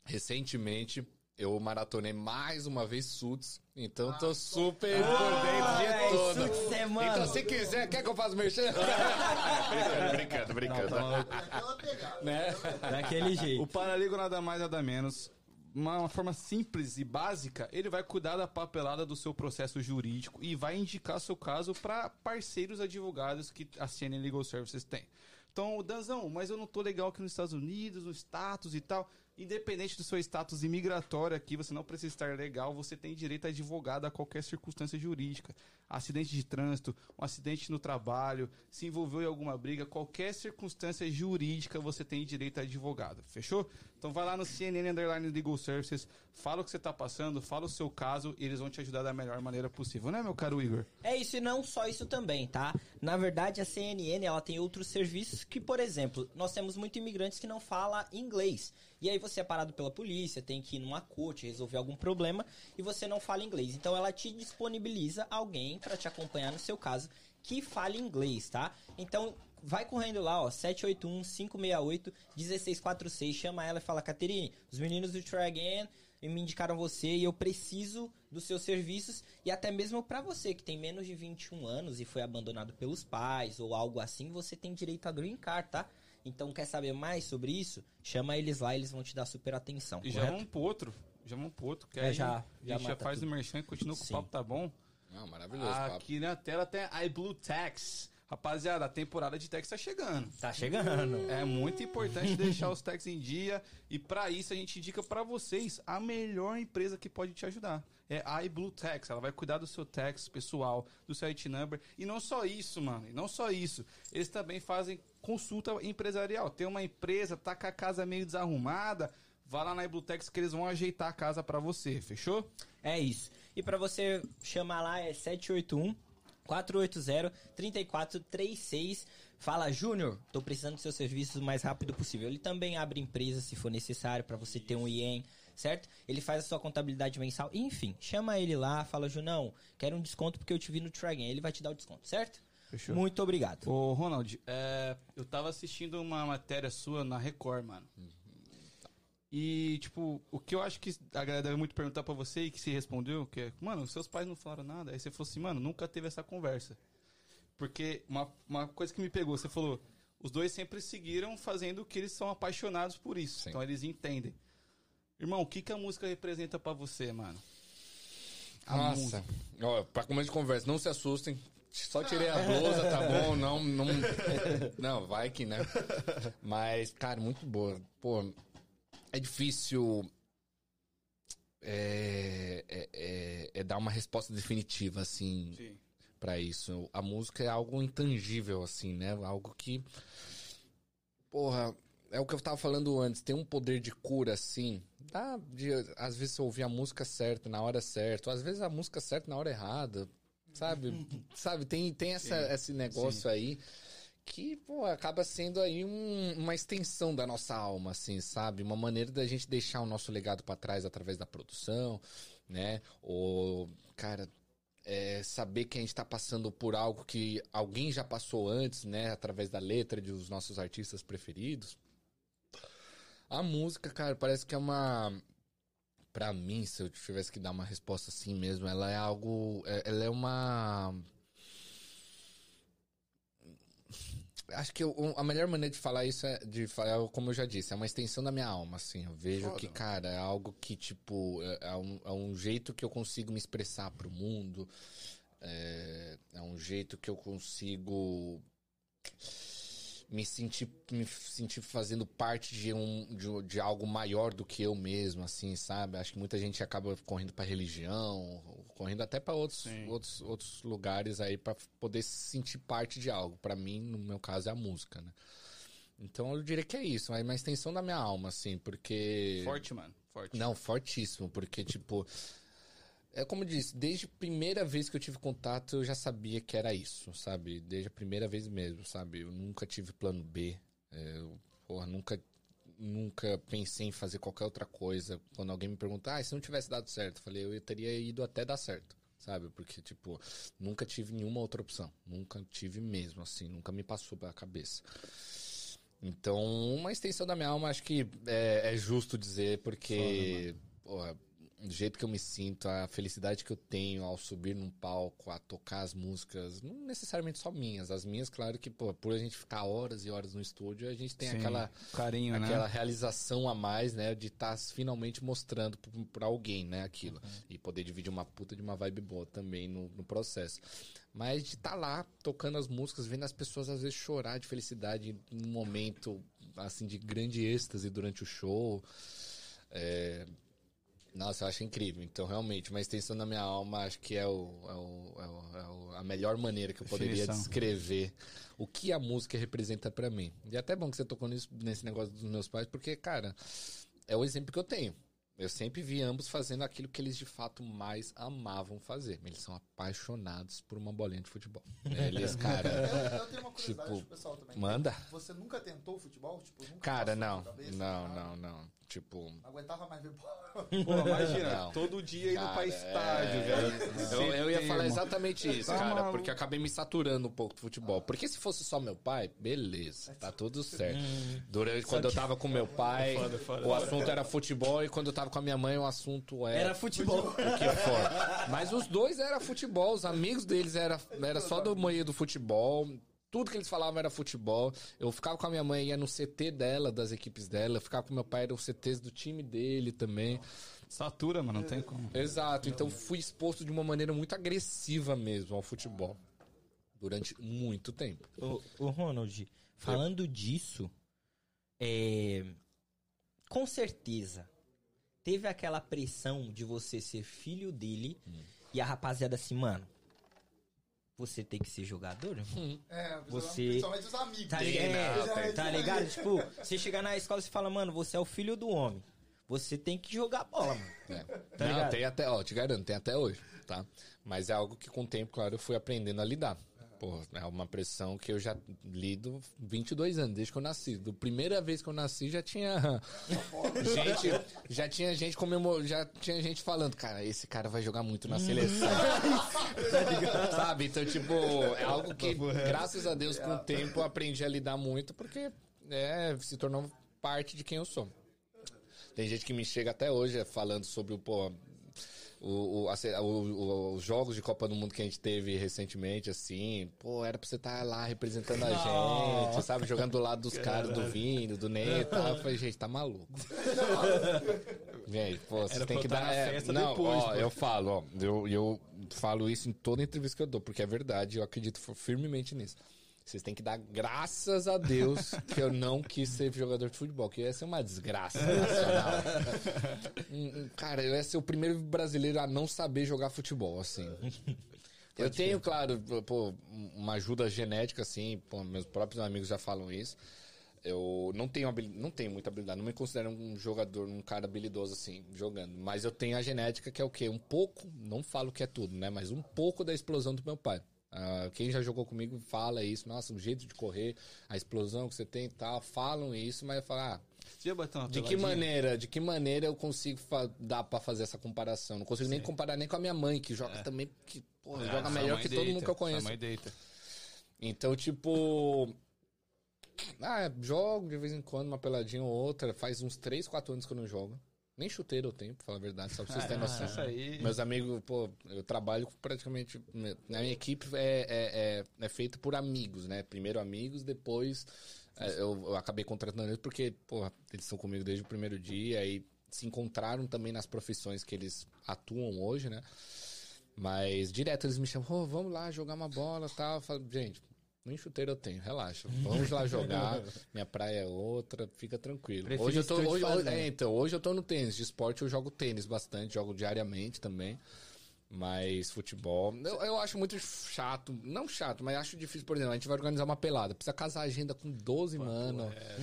recentemente eu maratonei mais uma vez Suits, então tô super por dentro de é, tudo. Suits é, mano. Então, se quiser, quer que eu faça merchan? brincando, brincando, brincando. Aquela pegada. né? Daquele jeito. O paralegal nada mais nada menos, uma, uma forma simples e básica, ele vai cuidar da papelada do seu processo jurídico e vai indicar seu caso para parceiros advogados que a CNN Legal Services tem. Então, Danzão, mas eu não tô legal aqui nos Estados Unidos, no status e tal. Independente do seu status imigratório aqui, você não precisa estar legal, você tem direito a advogado a qualquer circunstância jurídica. Acidente de trânsito, um acidente no trabalho, se envolveu em alguma briga, qualquer circunstância jurídica você tem direito a advogado. Fechou? Então vai lá no CNN Underline Legal Services, fala o que você tá passando, fala o seu caso e eles vão te ajudar da melhor maneira possível, né, meu caro Igor? É isso e não só isso também, tá? Na verdade, a CNN ela tem outros serviços que, por exemplo, nós temos muitos imigrantes que não falam inglês. E aí você é parado pela polícia, tem que ir numa corte, resolver algum problema e você não fala inglês. Então ela te disponibiliza alguém pra te acompanhar no seu caso que fale inglês, tá? Então vai correndo lá, ó, 781-568-1646, chama ela e fala, Caterine, os meninos do Try Again e me indicaram você e eu preciso dos seus serviços e até mesmo pra você que tem menos de 21 anos e foi abandonado pelos pais ou algo assim, você tem direito a green card, tá? Então quer saber mais sobre isso? Chama eles lá, eles vão te dar super atenção. E já correto? vamos pro outro. Já vamos pro outro. Que É, aí já- já já faz tudo. o merchan e continua com Sim. o papo, tá bom? Não, maravilhoso, papo. Aqui na tela tem a iBlue Tax. Rapaziada, a temporada de tax tá chegando. Tá chegando. É muito importante deixar os tax em dia e pra isso a gente indica pra vocês a melhor empresa que pode te ajudar. É a iBlue Tax. Ela vai cuidar do seu tax pessoal, do seu IT number e não só isso, mano. E não só isso. Eles também fazem consulta empresarial. Tem uma empresa, tá com a casa meio desarrumada, vá lá na iBlue Tax que eles vão ajeitar a casa pra você, fechou? É isso. E pra você chamar lá é 781 480 3436. Fala, Júnior, tô precisando dos seus serviços o mais rápido possível. Ele também abre empresa se for necessário pra você ter um IEM, certo? Ele faz a sua contabilidade mensal. Enfim, chama ele lá, fala, Junão, quero um desconto porque eu te vi no Tragan. Ele vai te dar o desconto, certo? Fechou. Muito obrigado. Ô, Ronald, é, eu tava assistindo uma matéria sua na Record, mano. E, tipo, o que eu acho que a galera deve muito perguntar pra você e que se respondeu, que é, mano, seus pais não falaram nada. Aí você falou assim, mano, nunca teve essa conversa. Porque uma, uma coisa que me pegou, você falou, os dois sempre seguiram fazendo o que eles são apaixonados por isso. Sim. Então eles entendem. Irmão, o que, que a música representa pra você, mano? A Nossa, música. ó, pra começo de conversa, não se assustem. Só tirei a blusa, tá bom? Não, não. Não, vai que, né? Mas, cara, muito boa. Pô, é difícil. É, é, é- é dar uma resposta definitiva, assim, Sim. pra isso. A música é algo intangível, assim, né? Algo que. Porra, é o que eu tava falando antes. Tem um poder de cura, assim. Dá de, às vezes, você ouvir a música certa, na hora certa. Às vezes, a música certa na hora errada. Sabe? sabe? Tem, tem essa, esse negócio aí que, pô, acaba sendo aí um- uma extensão da nossa alma, assim, sabe? Uma maneira da gente deixar o nosso legado pra trás através da produção, né? Ou, cara, é, saber que a gente tá passando por algo que alguém já passou antes, né? Através da letra dos nossos artistas preferidos. A música, cara, parece que é uma. Pra mim, se eu tivesse que dar uma resposta assim mesmo, ela é algo. é- Ela é uma. Acho que eu- a melhor maneira de falar isso é de falar, como eu já disse, é uma extensão da minha alma, assim. Eu vejo Foda, que, cara, é algo que, tipo, é, é um, é um jeito que eu consigo me expressar pro mundo. É, é um jeito que eu consigo me sentir, me sentir fazendo parte de, um, de, de algo maior do que eu mesmo, assim, sabe? Acho que muita gente acaba correndo pra religião, correndo até pra outros, Sim. outros, outros lugares aí pra poder se sentir parte de algo. Pra mim, no meu caso, é a música, né? Então eu diria que é isso, é uma extensão da minha alma, assim, porque. Forte, mano. Forte. Não, fortíssimo, porque, tipo. É como eu disse, desde a primeira vez que eu tive contato, eu já sabia que era isso, sabe? Desde a primeira vez mesmo, sabe? Eu nunca tive plano B. é, eu, porra, nunca, nunca pensei em fazer qualquer outra coisa. Quando alguém me pergunta, ah, se não tivesse dado certo, eu falei, eu teria ido até dar certo, sabe? Porque, tipo, nunca tive nenhuma outra opção. Nunca tive mesmo, assim, nunca me passou pela cabeça. Então, uma extensão da minha alma, acho que é, é justo dizer, porque porra, do jeito que eu me sinto, a felicidade que eu tenho ao subir num palco, a tocar as músicas, não necessariamente só minhas, as minhas, claro que, pô, por a gente ficar horas e horas no estúdio, a gente tem Sim, aquela, carinho, aquela né? realização a mais, né, de estar finalmente mostrando pra- pra alguém, né, aquilo. Uhum. E poder dividir uma puta de uma vibe boa também no, no processo. Mas de estar lá, tocando as músicas, vendo as pessoas às vezes chorar de felicidade num momento, assim, de grande êxtase durante o show. É, Nossa, eu acho incrível. Então, realmente, uma extensão da minha alma, acho que é, o, é, o- é o- é a melhor maneira que eu poderia Definição. descrever o que a música representa pra mim. E é até bom que você tocou nisso, nesse negócio dos meus pais, porque, cara, é o exemplo que eu tenho. Eu sempre vi ambos fazendo aquilo que eles de fato mais amavam fazer. Eles são apaixonados por uma bolinha de futebol. Eles, cara, Eu, eu tenho uma curiosidade Tipo, pro pessoal também. manda. Você nunca tentou futebol? Tipo, nunca Cara, não. cabeça, Não, nada? não, não. Tipo, Não aguentava mais ver bola. Pô, imagina, Não. todo dia indo pra Cara, estádio, é, velho. Eu, eu ia falar exatamente isso, Tá cara, maluco. porque eu acabei me saturando um pouco do futebol. Porque se fosse só meu pai, beleza, tá tudo certo. Durante, quando eu tava com meu pai, o assunto era futebol, e quando eu tava com a minha mãe, o assunto era. Era futebol. o que for. Mas os dois era futebol, os amigos deles era, era só do meio do futebol. Tudo que eles falavam era futebol. Eu ficava com a minha mãe, ia no CT dela, das equipes dela. Eu ficava com meu pai, era o CTs do time dele também. Satura, mano, não tem como. Exato, então fui exposto de uma maneira muito agressiva mesmo ao futebol. Durante muito tempo. Ô, ô, Ronald, falando disso, é, com certeza teve aquela pressão de você ser filho dele e a rapaziada assim, mano, você tem que ser jogador? irmão?" É, Você- principalmente os amigos. Tá Tem, ligado? não, É, tá ligado? Tipo, você chegar na escola e fala, mano, você é o filho do homem. Você tem que jogar bola, mano. É. Tá Não, ligado? tem até, ó, te garanto, tem até hoje, tá? Mas é algo que com o tempo, claro, eu fui aprendendo a lidar. Pô, é uma pressão que eu já lido 22 anos, desde que eu nasci. Da primeira vez que eu nasci, já tinha gente, já tinha gente comemor, já tinha gente falando, cara, esse cara vai jogar muito na seleção. Sabe? Então, tipo, é algo que, graças a Deus, com o tempo eu aprendi a lidar muito, porque é, se tornou parte de quem eu sou. Tem gente que me chega até hoje falando sobre o, pô, o, o- a o- os jogos de Copa do Mundo que a gente teve recentemente, assim, pô, era pra você estar lá representando a gente, sabe? Jogando do lado dos caras, do Vini, do Ney e tal. Eu falei, gente, tá maluco. Gente, pô, vocês têm pra que tá dar. na é, não, depois, ó, pô. eu falo, ó, eu, eu falo isso em toda entrevista que eu dou, porque é verdade, eu acredito firmemente nisso. Vocês têm que dar graças a Deus que eu não quis ser jogador de futebol, que ia ser uma desgraça nacional. Hum, hum, Cara, eu ia ser o primeiro brasileiro a não saber jogar futebol, assim. Eu tenho, claro, pô, uma ajuda genética, assim, pô, meus próprios amigos já falam isso. Eu não tenho, não tenho muita habilidade, não me considero um jogador, um cara habilidoso, assim, jogando. Mas eu tenho a genética que é o quê? Um pouco, não falo que é tudo, né? Mas um pouco da explosão do meu pai. Ah, quem já jogou comigo fala isso. Nossa, o jeito de correr, a explosão que você tem e tal. Falam isso, mas eu falo, ah, de que maneira, de que maneira eu consigo dar pra fazer essa comparação? Não consigo nem comparar nem com a minha mãe, que joga também, que porra, Ah, joga melhor que todo deita, mundo que eu conheço. mãe deita. Então, tipo. Ah, jogo de vez em quando, uma peladinha ou outra. Faz uns 3, 4 anos que eu não jogo. Nem chuteiro eu tenho, pra falar a verdade, só pra vocês terem noção. Isso aí. Meus amigos, pô, eu trabalho praticamente. Na minha equipe é, é, é, é feita por amigos, né? Primeiro amigos, depois é, eu, eu acabei contratando eles porque, pô, eles estão comigo desde o primeiro dia e se encontraram também nas profissões que eles atuam hoje, né? Mas direto eles me chamam, "Ô, vamos lá jogar uma bola e tal. Eu falo, gente, nem chuteiro eu tenho, relaxa. Vamos lá jogar. Minha praia é outra, fica tranquilo. Prefiro hoje eu tô. Hoje, é, então, hoje eu tô no tênis. De esporte eu jogo tênis bastante, jogo diariamente também. Mas futebol, eu, eu acho muito chato. Não chato, mas acho difícil, por exemplo, a gente vai organizar uma pelada. Precisa casar a agenda com 12 mano. é.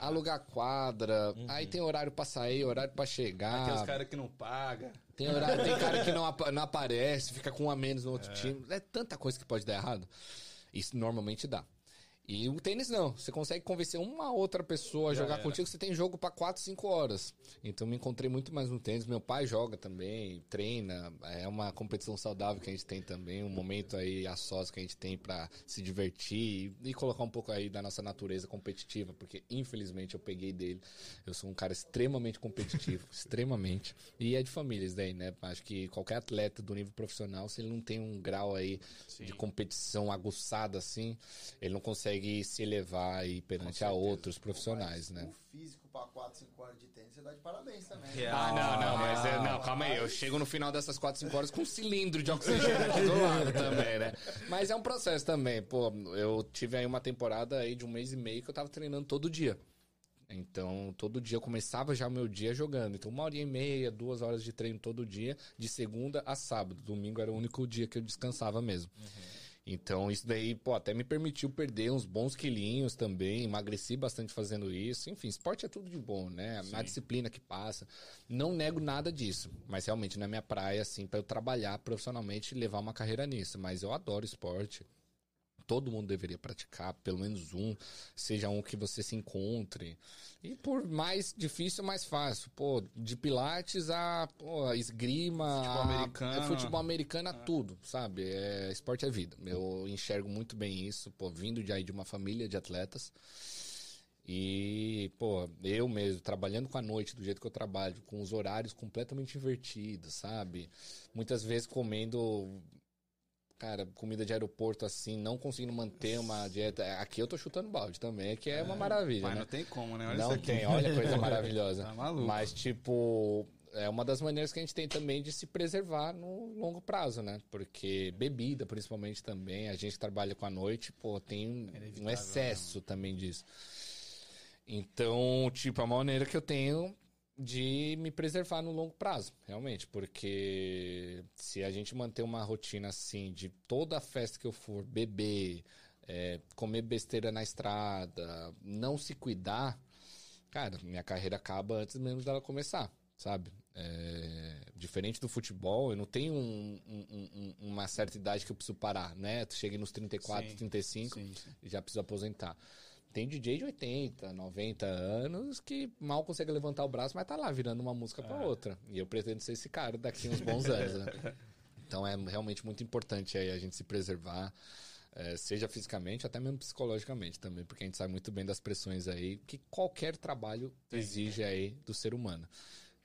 Alugar quadra. Aí tem horário pra sair, horário pra chegar. Tem os caras que não pagam. Tem horário, tem cara que não, não aparece, fica com um a menos no outro time. É tanta coisa que pode dar errado. Isso normalmente dá. E o tênis não. Você consegue convencer uma outra pessoa a Já jogar era. contigo, você tem jogo pra 4, 5 horas. Então me encontrei muito mais no tênis. Meu pai joga também, treina. É uma competição saudável que a gente tem também, um momento aí a sós que a gente tem pra se divertir e, e colocar um pouco aí da nossa natureza competitiva, porque infelizmente eu peguei dele. Eu sou um cara extremamente competitivo, extremamente. E é de famílias daí, né? Acho que qualquer atleta do nível profissional, se ele não tem um grau aí de competição aguçado assim, ele não consegue se elevar aí perante a outros profissionais, né? O físico pra 4, 5 horas de tênis, você dá de parabéns também. Ah, não, não, mas é, não, calma aí. Eu chego no final dessas 4, 5 horas com um cilindro de oxigênio aqui do lado também, né? Mas é um processo também. Pô, eu tive aí uma temporada aí de um mês e meio que eu tava treinando todo dia. Então, todo dia eu começava já o meu dia jogando. Então, uma hora e meia, duas horas de treino todo dia, de segunda a sábado. Domingo era o único dia que eu descansava mesmo. Então, isso daí, pô, até me permitiu perder uns bons quilinhos também, emagreci bastante fazendo isso. Enfim, esporte é tudo de bom, né? Na disciplina que passa. Não nego nada disso, mas realmente não é minha praia, assim, pra eu trabalhar profissionalmente e levar uma carreira nisso. Mas eu adoro esporte. Todo mundo deveria praticar, pelo menos um, seja um que você se encontre. E por mais difícil, mais fácil. Pô, de pilates a pô, esgrima, Futebol a- americano. é futebol americano a tudo, sabe? É, esporte é vida. Eu enxergo muito bem isso, pô, vindo de aí de uma família de atletas. E, pô, eu mesmo, trabalhando com a noite do jeito que eu trabalho, com os horários completamente invertidos, sabe? Muitas vezes comendo, cara, comida de aeroporto assim, não conseguindo manter uma dieta. Aqui eu tô chutando balde também, que é, uma maravilha, Mas né? não tem como, né? Olha Não tem, olha a coisa maravilhosa. Tá maluco. Mas, tipo, é uma das maneiras que a gente tem também de se preservar no longo prazo, né? Porque bebida, principalmente, também, a gente trabalha com a noite, pô, tem um, inevitável, um excesso também disso. Então, tipo, é uma maneira que eu tenho de me preservar no longo prazo, realmente, porque se a gente manter uma rotina assim, de toda festa que eu for, beber, é, comer besteira na estrada, não se cuidar, cara, minha carreira acaba antes mesmo dela começar, sabe? É, diferente do futebol, eu não tenho um- um- um- uma certa idade que eu preciso parar, né? Cheguei nos 34, Sim, 35 Sim, sim. e já preciso aposentar. Tem DJ de 80, 90 anos que mal consegue levantar o braço, mas tá lá virando uma música pra outra. E eu pretendo ser esse cara daqui uns bons anos, né? Então é realmente muito importante aí a gente se preservar, eh, seja fisicamente, até mesmo psicologicamente também, porque a gente sabe muito bem das pressões aí que qualquer trabalho exige aí do ser humano.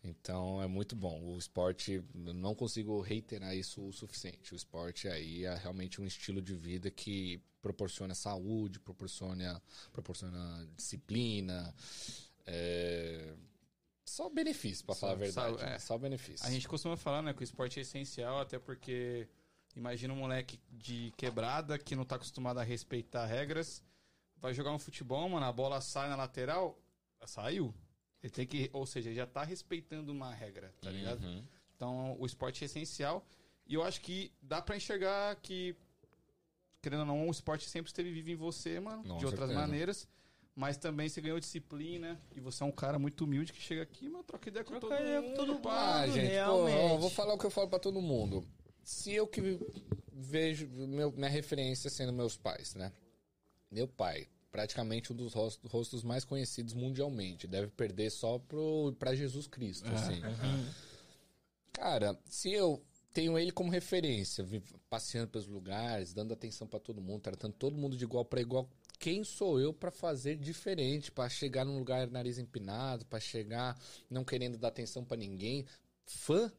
Então é muito bom. O esporte, eu não consigo reiterar isso o suficiente. O esporte aí é realmente um estilo de vida que proporciona saúde, proporciona, proporciona disciplina. é, Só benefício, pra Só- falar a verdade. só- é. Só benefício. A gente costuma falar, né, que o esporte é essencial, até porque imagina um moleque de quebrada que não tá acostumado a respeitar regras, vai jogar um futebol, mano, a bola sai na lateral, saiu. Ele tem que, ou seja, ele já tá respeitando uma regra, tá ligado? Uhum. Então, o esporte é essencial e eu acho que dá pra enxergar que querendo ou não, o esporte sempre esteve vivo em você, mano, Com de outras certeza. maneiras. Mas também você ganhou disciplina e você é um cara muito humilde que chega aqui, mano, troca ideia com Troca todo ideia com mundo, todo pá. Ah, gente, pô, realmente. ó, vou falar o que eu falo pra todo mundo. Se eu que vejo meu- minha referência sendo meus pais, né? Meu pai, praticamente um dos rostos, rostos mais conhecidos mundialmente. Deve perder só pro, pra Jesus Cristo, assim. Cara, se eu tenho ele como referência, passeando pelos lugares, dando atenção pra todo mundo, tratando todo mundo de igual pra igual, quem sou eu pra fazer diferente, Pra chegar num lugar nariz empinado, pra chegar não querendo dar atenção pra ninguém? Fã?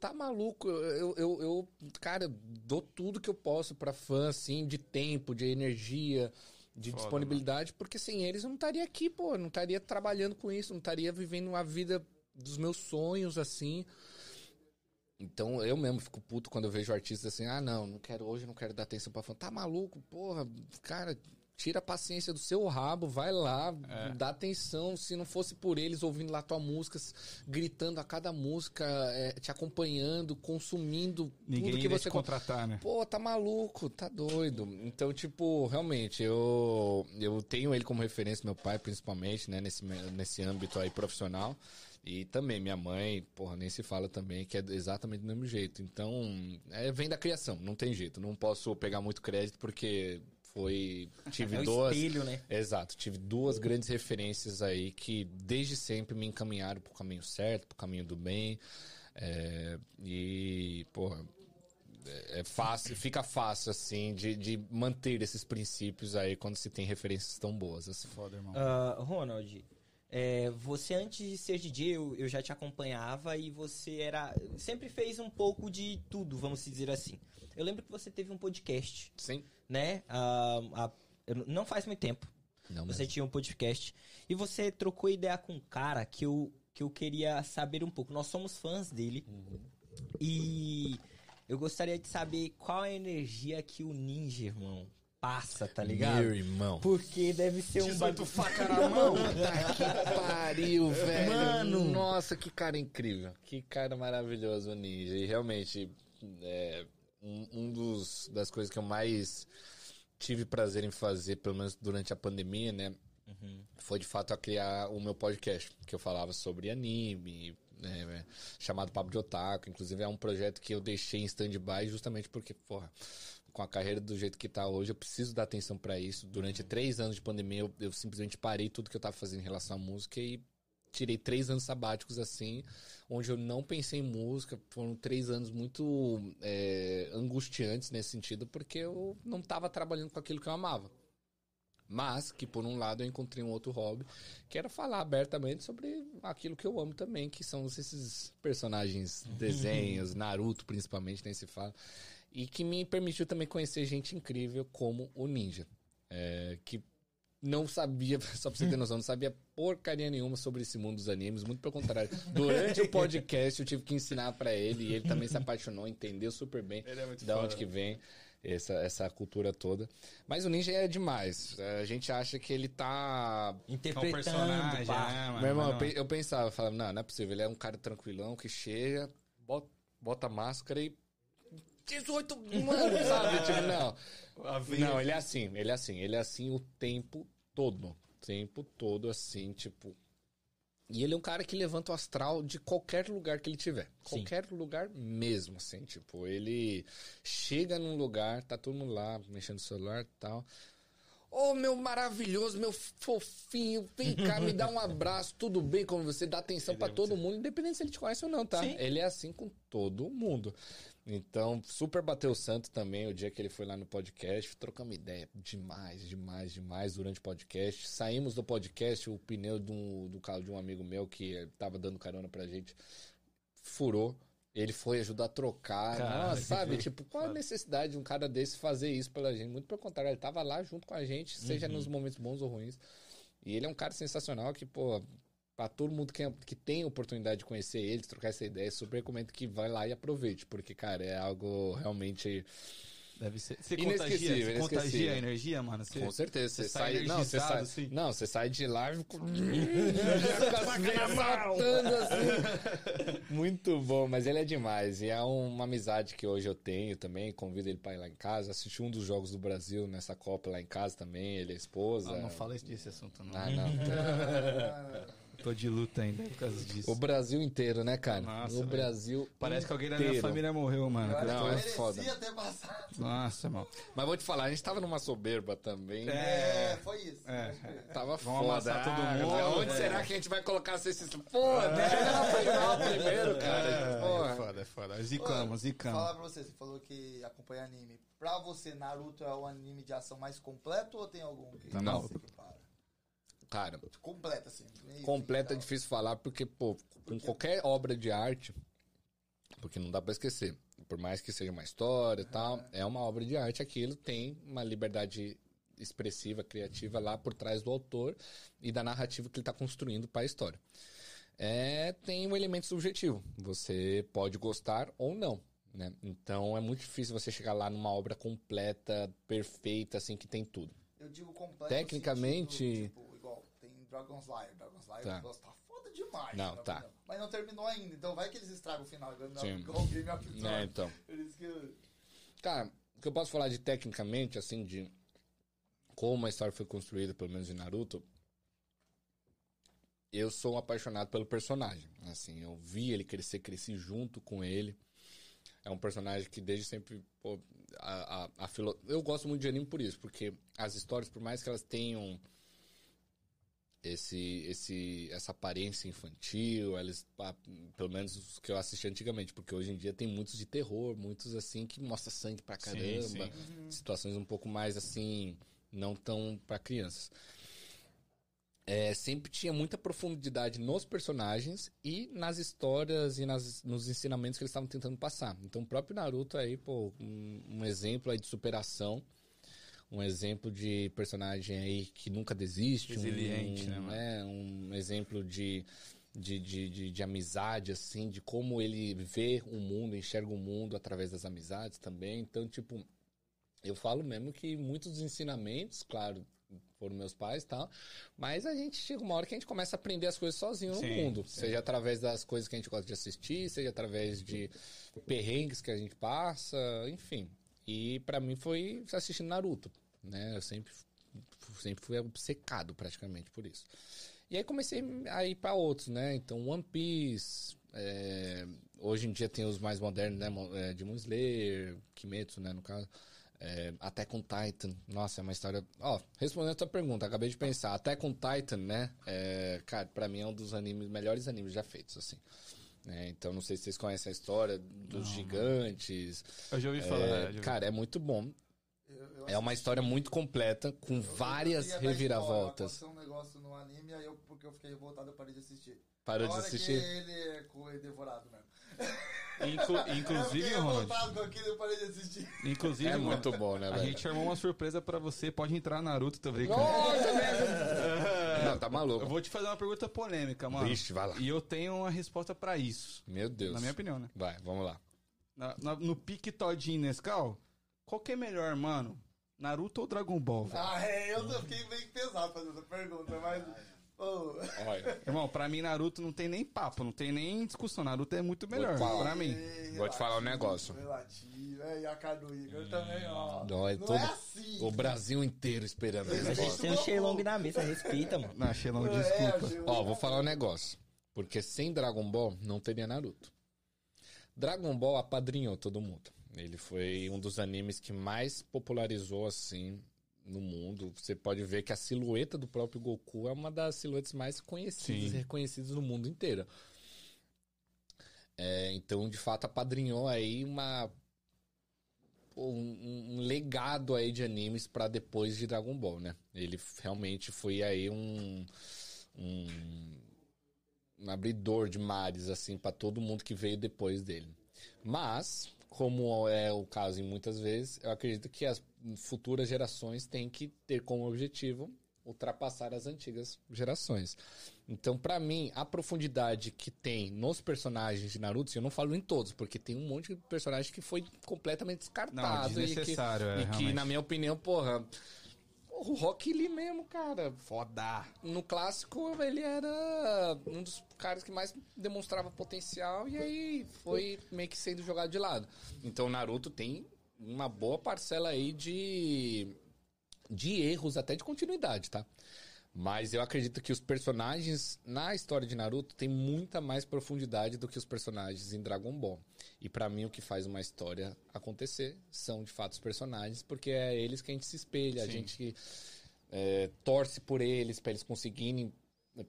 Tá maluco? Eu, eu, eu, cara, dou tudo que eu posso pra fã, assim, de tempo, de energia, de Foda, disponibilidade, porque sem eles eu não estaria aqui, pô, não estaria trabalhando com isso, não estaria vivendo uma vida dos meus sonhos, assim. Então eu mesmo fico puto quando eu vejo artistas assim, ah não, não quero hoje, não quero dar atenção pra fã. Tá maluco, porra, cara, tira a paciência do seu rabo, vai lá, É. dá atenção. Se não fosse por eles ouvindo lá tua música, gritando a cada música, é, te acompanhando, consumindo Ninguém tudo que você te contratar, né? Pô, tá maluco, tá doido. Então, tipo, realmente, eu, eu tenho ele como referência, meu pai, principalmente, né, nesse, nesse âmbito aí profissional. E também minha mãe, porra, nem se fala também, que é exatamente do mesmo jeito. Então, é, vem da criação, não tem jeito. Não posso pegar muito crédito porque foi. Tive É o duas. espelho, né? Exato, tive duas grandes referências aí que desde sempre me encaminharam pro caminho certo, pro caminho do bem. É, e, porra, é fácil, fica fácil, assim, de, de manter esses princípios aí quando se tem referências tão boas. Assim. Foda, irmão. Ah, Ronald, é, você antes de ser DJ, eu, eu já te acompanhava e você era. Sempre fez um pouco de tudo, vamos dizer assim. Eu lembro que você teve um podcast, Sim. né? Ah, ah, não faz muito tempo. Não, Você tinha um podcast. E você trocou ideia com um cara que eu, que eu queria saber um pouco. Nós somos fãs dele. E eu gostaria de saber qual a energia que o ninja, irmão, passa, tá ligado? Meu irmão. Porque deve ser um 18 bagulho. faca na mão. que pariu, velho. Mano. Nossa, que cara incrível. Que cara maravilhoso o Ninja. E realmente, é, um, um dos das coisas que eu mais tive prazer em fazer, pelo menos durante a pandemia, né? Foi de fato a criar o meu podcast, que eu falava sobre anime, né, chamado Papo de Otaku. Inclusive é um projeto que eu deixei em stand-by justamente porque, porra, com a carreira do jeito que tá hoje, eu preciso dar atenção pra isso. Durante três anos de pandemia, eu, eu simplesmente parei tudo que eu tava fazendo em relação à música e tirei três anos sabáticos assim, onde eu não pensei em música. Foram três anos muito é, angustiantes nesse sentido, porque eu não tava trabalhando com aquilo que eu amava. Mas que, por um lado, eu encontrei um outro hobby, que era falar abertamente sobre aquilo que eu amo também, que são esses personagens, desenhos, Naruto principalmente, nem se fala. E que me permitiu também conhecer gente incrível como o Ninja. É, que não sabia, só pra você ter noção, não sabia porcaria nenhuma sobre esse mundo dos animes, muito pelo contrário. Durante o podcast eu tive que ensinar pra ele e ele também se apaixonou, entendeu super bem Ele é muito da onde que vem essa, essa cultura toda. Mas o Ninja é demais. A gente acha que ele tá É um Interpretando, personagem, é, mano. meu irmão, eu pe- eu pensava, eu falava, não, não é possível, ele é um cara tranquilão que chega, bota, bota máscara e. 18 mano, sabe? Tipo, não. Não, ele é assim, ele é assim, ele é assim o tempo todo. O tempo todo, assim, tipo. E ele é um cara que levanta o astral de qualquer lugar que ele tiver. Sim. Qualquer lugar mesmo, assim. Tipo, ele chega num lugar, tá todo mundo lá, mexendo no celular e tal. Ô, meu maravilhoso, meu fofinho, vem cá, me dá um abraço, tudo bem com você? Dá atenção pra é todo mundo, independente se ele te conhece ou não, tá? Sim. Ele é assim com todo mundo. Então, super bateu o santo também o dia que ele foi lá no podcast. Trocamos ideia demais, demais, demais durante o podcast. Saímos do podcast, o pneu do, do carro de um amigo meu que tava dando carona pra gente furou. Ele foi ajudar a trocar. Cara, Nossa, sabe? Tipo, qual a necessidade de um cara desse fazer isso pela gente? Muito pelo contrário, ele tava lá junto com a gente, seja nos momentos bons ou ruins. E ele é um cara sensacional que, pô, pra todo mundo que, que tem oportunidade de conhecer ele, de trocar essa ideia, super recomendo que vai lá e aproveite, porque, cara, é algo realmente. Deve ser. Você Inesquecível, contagia, você contagia inesquecível. a energia, mano? Você... Com certeza, você, você sai sai. Não, você sai, assim? não, você sai de lá e fica. com as veias saltando assim. Muito bom, mas ele é demais. E é uma amizade que hoje eu tenho também. Convido ele pra ir lá em casa. Assisti um dos jogos do Brasil nessa Copa lá em casa também. Ele é esposa. Ah, não fala desse assunto, não. Ah, não. Tô de luta ainda por causa disso. O Brasil inteiro, né, cara? Nossa, o velho. Brasil. Parece que alguém da minha inteiro. família morreu, mano. Eu acho Não, que é merecia foda. ter passado. Nossa, mano. Mas vou te falar, a gente tava numa soberba também. É, foi isso. É. Tava Vamos foda. todo Ah, mundo. Onde É. será que a gente vai colocar esses. Pô, deixa ele na final primeiro, cara. É, Porra. foda, é foda. Zicamos, Vou zicamos. falar pra você, você falou que acompanha anime. Pra você, Naruto é o anime de ação mais completo ou tem algum que Não. você que para? Cara, Completo, assim. meio completa é tal. difícil falar porque, pô, com qualquer obra de arte, porque não dá pra esquecer, por mais que seja uma história e tal, é uma obra de arte, aquilo tem uma liberdade expressiva, criativa lá por trás do autor e da narrativa que ele tá construindo para a história. É, tem um elemento subjetivo, você pode gostar ou não. Né? Então é muito difícil você chegar lá numa obra completa, perfeita, assim, que tem tudo. Eu digo completo. Tecnicamente- sentido, tipo, Dragon Slayer. Dragon Slayer Tá. negócio tá foda demais. Não, minha tá. opinião. Mas não terminou ainda, então vai que eles estragam o final. Igual, Sim. igual o Game of É, então. Por isso que eu- Cara, o que eu posso falar de tecnicamente, assim, de como a história foi construída, pelo menos em Naruto, eu sou um apaixonado pelo personagem. Assim, eu vi ele crescer, cresci junto com ele. É um personagem que desde sempre, pô, a, a, a filo... eu gosto muito de anime por isso, porque as histórias, por mais que elas tenham esse, esse, essa aparência infantil, eles, pelo menos os que eu assisti antigamente, porque hoje em dia tem muitos de terror, muitos assim que mostra sangue pra Sim, caramba, sim. situações um pouco mais assim, não tão pra crianças. É, sempre tinha muita profundidade nos personagens e nas histórias e nas, nos ensinamentos que eles estavam tentando passar. Então, o próprio Naruto aí, pô, um, um exemplo aí de superação, um exemplo de personagem aí que nunca desiste, Resiliente, um, né, é, um exemplo de, de, de, de, de amizade, assim, de como ele vê o mundo, enxerga o mundo através das amizades também. Então, tipo, eu falo mesmo que muitos dos ensinamentos, claro, foram meus pais e tal, mas a gente chega uma hora que a gente começa a aprender as coisas sozinho no Sim, mundo. sim. Seja através das coisas que a gente gosta de assistir, seja através de perrengues que a gente passa, enfim. E pra mim foi assistindo Naruto, né? Eu sempre, sempre fui obcecado praticamente por isso. E aí comecei a ir pra outros, né? Então One Piece, é, hoje em dia tem os mais modernos, né? É, Demon Slayer, Kimetsu, né? No caso. É, on Titan, nossa, é uma história. Ó, respondendo a tua pergunta, acabei de pensar. Attack on Titan, né? É, cara, pra mim é um dos animes, melhores animes já feitos, assim. Né? então, não sei se vocês conhecem a história dos gigantes. Eu já ouvi É, falar. já ouvi. cara, é muito bom. eu- eu É uma história muito completa, com eu- várias eu reviravoltas. spoiler, Aconteceu um negócio no anime, aí eu, porque eu fiquei revoltado, eu parei de assistir. Parou de assistir? que ele é é devorado mesmo. Inclu- eu inclusive, fiquei Ronald. com aquilo, eu parei de assistir. Inclusive, É mano, muito bom, né, A velho? gente armou uma surpresa pra você. Pode entrar Naruto, brincando. Nossa, velho! Não, tá Eu maluco. vou te fazer uma pergunta polêmica, mano. Vixe, vai lá. E eu tenho uma resposta pra isso. Meu Deus. Na minha opinião, né? Vai, vamos lá. Na- na- no pique Todinho Nescau, qual que é melhor, mano? Naruto ou Dragon Ball, velho? Ah, é, eu fiquei meio pesado fazendo essa pergunta, mas. Ô, Olha, Irmão, pra mim Naruto não tem nem papo, não tem nem discussão. Naruto é muito melhor, falar. pra mim. Vou te falar um negócio. Relativo, é, e a Igor também, ó. Não, é não todo- é assim. o Brasil inteiro esperando A gente negócio. tem um Shenlong na mesa, respeita, mano. Não, Xelão, É, desculpa. Ó, vou falar um negócio. Porque sem Dragon Ball não teria Naruto. Dragon Ball apadrinhou todo mundo. Ele foi um dos animes que mais popularizou assim no mundo. Você pode ver que a silhueta do próprio Goku é uma das silhuetas mais conhecidas Sim. e reconhecidas no mundo inteiro. É, então, de fato, apadrinhou aí uma um, um- legado aí de animes pra depois de Dragon Ball, né? Ele realmente foi aí um um, um abridor de mares, assim, pra todo mundo que veio depois dele. Mas, como é o caso em muitas vezes, eu acredito que as futuras gerações têm que ter como objetivo ultrapassar as antigas gerações. Então, pra mim, a profundidade que tem nos personagens de Naruto, eu não falo em todos, porque tem um monte de personagem que foi completamente descartado Não, e que, é, e que na minha opinião, porra, o Rock Lee mesmo, cara, Foda. no clássico, ele era um dos caras que mais demonstrava potencial e aí foi meio que sendo jogado de lado. Então, o Naruto tem uma boa parcela aí de, de erros, até de continuidade, tá? Mas eu acredito que os personagens na história de Naruto tem muita mais profundidade do que os personagens em Dragon Ball. E pra mim o que faz uma história acontecer são de fato os personagens, porque é eles que a gente se espelha, a Sim. gente é, torce por eles, pra eles conseguirem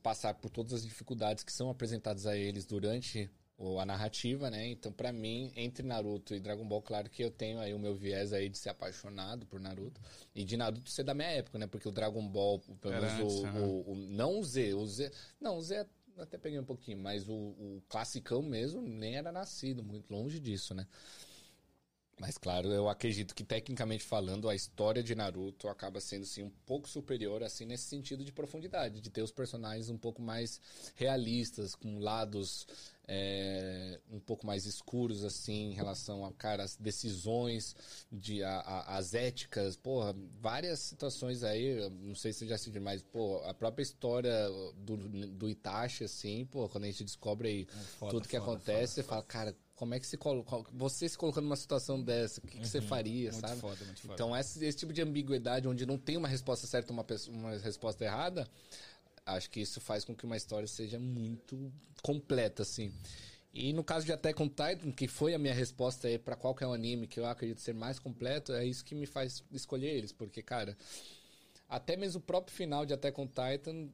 passar por todas as dificuldades que são apresentadas a eles durante o- a narrativa, né? Então, pra mim, entre Naruto e Dragon Ball, claro que eu tenho aí o meu viés aí de ser apaixonado por Naruto e de Naruto ser da minha época, né? Porque o Dragon Ball, pelo menos o, o- o- não o Z, o Z, não, o Z eu até peguei um pouquinho, mas o, o classicão mesmo nem era nascido, muito longe disso, né? Mas claro, eu acredito que tecnicamente falando, a história de Naruto acaba sendo sim um pouco superior assim nesse sentido de profundidade, de ter os personagens um pouco mais realistas, com lados é, um pouco mais escuros assim em relação a cara as decisões, de a, a- as éticas, porra, várias situações aí, não sei se você já assistiu, mas pô, a própria história do, do Itachi assim, pô, quando a gente descobre aí foda, tudo que foda, acontece, você fala, cara, como é que se coloca, você se colocando numa situação dessa, o que, que você faria, Muito sabe? foda, muito foda. Então, esse, esse tipo de ambiguidade, onde não tem uma resposta certa uma, pessoa- uma resposta errada, acho que isso faz com que uma história seja muito completa, assim. E no caso de Attack on Titan, que foi a minha resposta aí pra qual que é o anime que eu acredito ser mais completo, é isso que me faz escolher eles, porque, cara, até mesmo o próprio final de Attack on Titan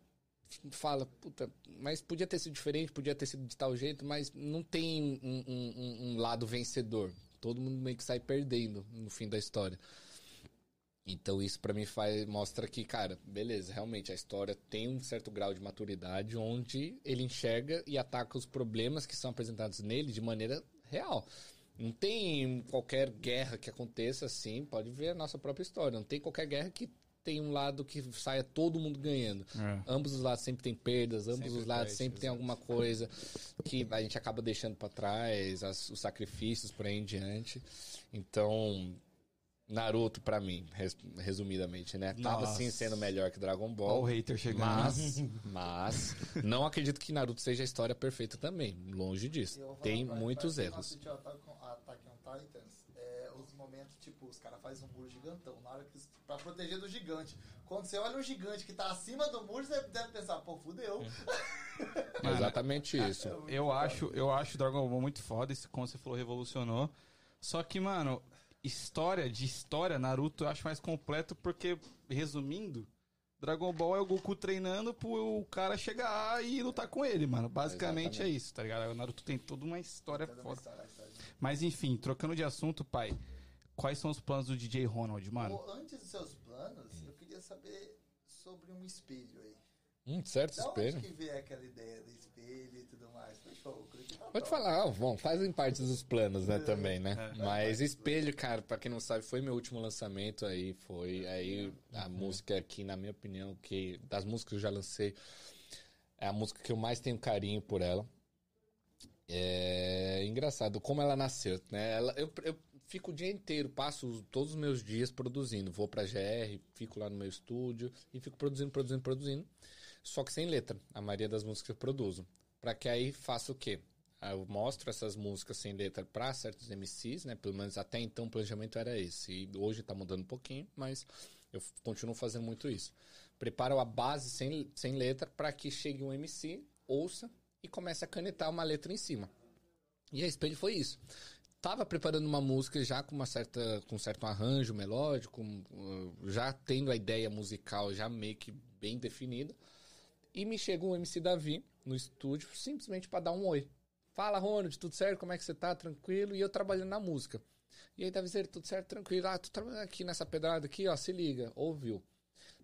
fala, puta, mas podia ter sido diferente, podia ter sido de tal jeito, mas não tem um- um- um lado vencedor. Todo mundo meio que sai perdendo no fim da história. Então isso pra mim faz, mostra que, cara, beleza, realmente a história tem um certo grau de maturidade onde ele enxerga e ataca os problemas que são apresentados nele de maneira real. Não tem qualquer guerra que aconteça assim, pode ver a nossa própria história. Não tem qualquer guerra que tem um lado que saia todo mundo ganhando. É. Ambos os lados sempre tem perdas, ambos Sempre os lados perde, sempre tem alguma coisa que a gente acaba deixando pra trás, as- os sacrifícios por aí em diante. Então, Naruto pra mim, res- resumidamente, né? Tava Nossa. sim sendo melhor que Dragon Ó o Ball. hater chegando. Mas, mas, não acredito que Naruto seja a história perfeita também. Longe disso. Tem pra- muitos pra erros. assistiu Attack on- Titans, é, os momentos, tipo, os caras fazem um muro gigantão, na hora que, pra proteger do gigante. Quando você olha um gigante que tá acima do muro, você deve pensar, pô, fudeu. Mano, Exatamente isso. Eu acho, eu acho Dragon Ball muito foda, esse como você falou, revolucionou. Só que, mano, história de história, Naruto eu acho mais completo porque, resumindo, Dragon Ball é o Goku treinando pro cara chegar e lutar com ele, mano. Basicamente é isso, tá ligado? O Naruto tem toda uma história Cada foda. história, história. Mas enfim, trocando de assunto, pai, quais são os planos do DJ Ronald, mano? Ô, Antes dos seus planos, eu queria saber sobre um espelho aí. Hum, certo, Da espelho. onde que veio aquela ideia do espelho e tudo mais? Fechou, o Vou te falar, bom, fazem parte dos planos, né, também, né? É. Mas Espelho, cara, pra quem não sabe, foi meu último lançamento aí, foi aí a música que, na minha opinião, que das músicas que eu já lancei, é a música que eu mais tenho carinho por ela. É engraçado como ela nasceu, né? Ela, eu, eu fico o dia inteiro, passo os- todos os meus dias produzindo. Vou pra GR, fico lá no meu estúdio e fico produzindo, produzindo, produzindo. Só que sem letra, a maioria das músicas que eu produzo. Pra que aí faça o quê? Aí Eu mostro essas músicas sem letra pra certos MCs, né? Pelo menos até então o planejamento era esse. E hoje tá mudando um pouquinho, mas eu continuo fazendo muito isso. Preparo a base sem, sem letra pra que chegue um MC, ouça e comece a canetar uma letra em cima. E a Espelho foi isso. Tava preparando uma música já com uma certa com um certo arranjo melódico, uh, já tendo a ideia musical já meio que bem definida. E me chegou o MC Davi no estúdio simplesmente para dar um oi. Fala, Ronald, tudo certo? Como é que você tá? Tranquilo? E eu trabalhando na música. E aí, Davizeiro, tudo certo? Tranquilo? Ah, tô trabalhando aqui nessa pedrada aqui, ó, se liga. Ouviu.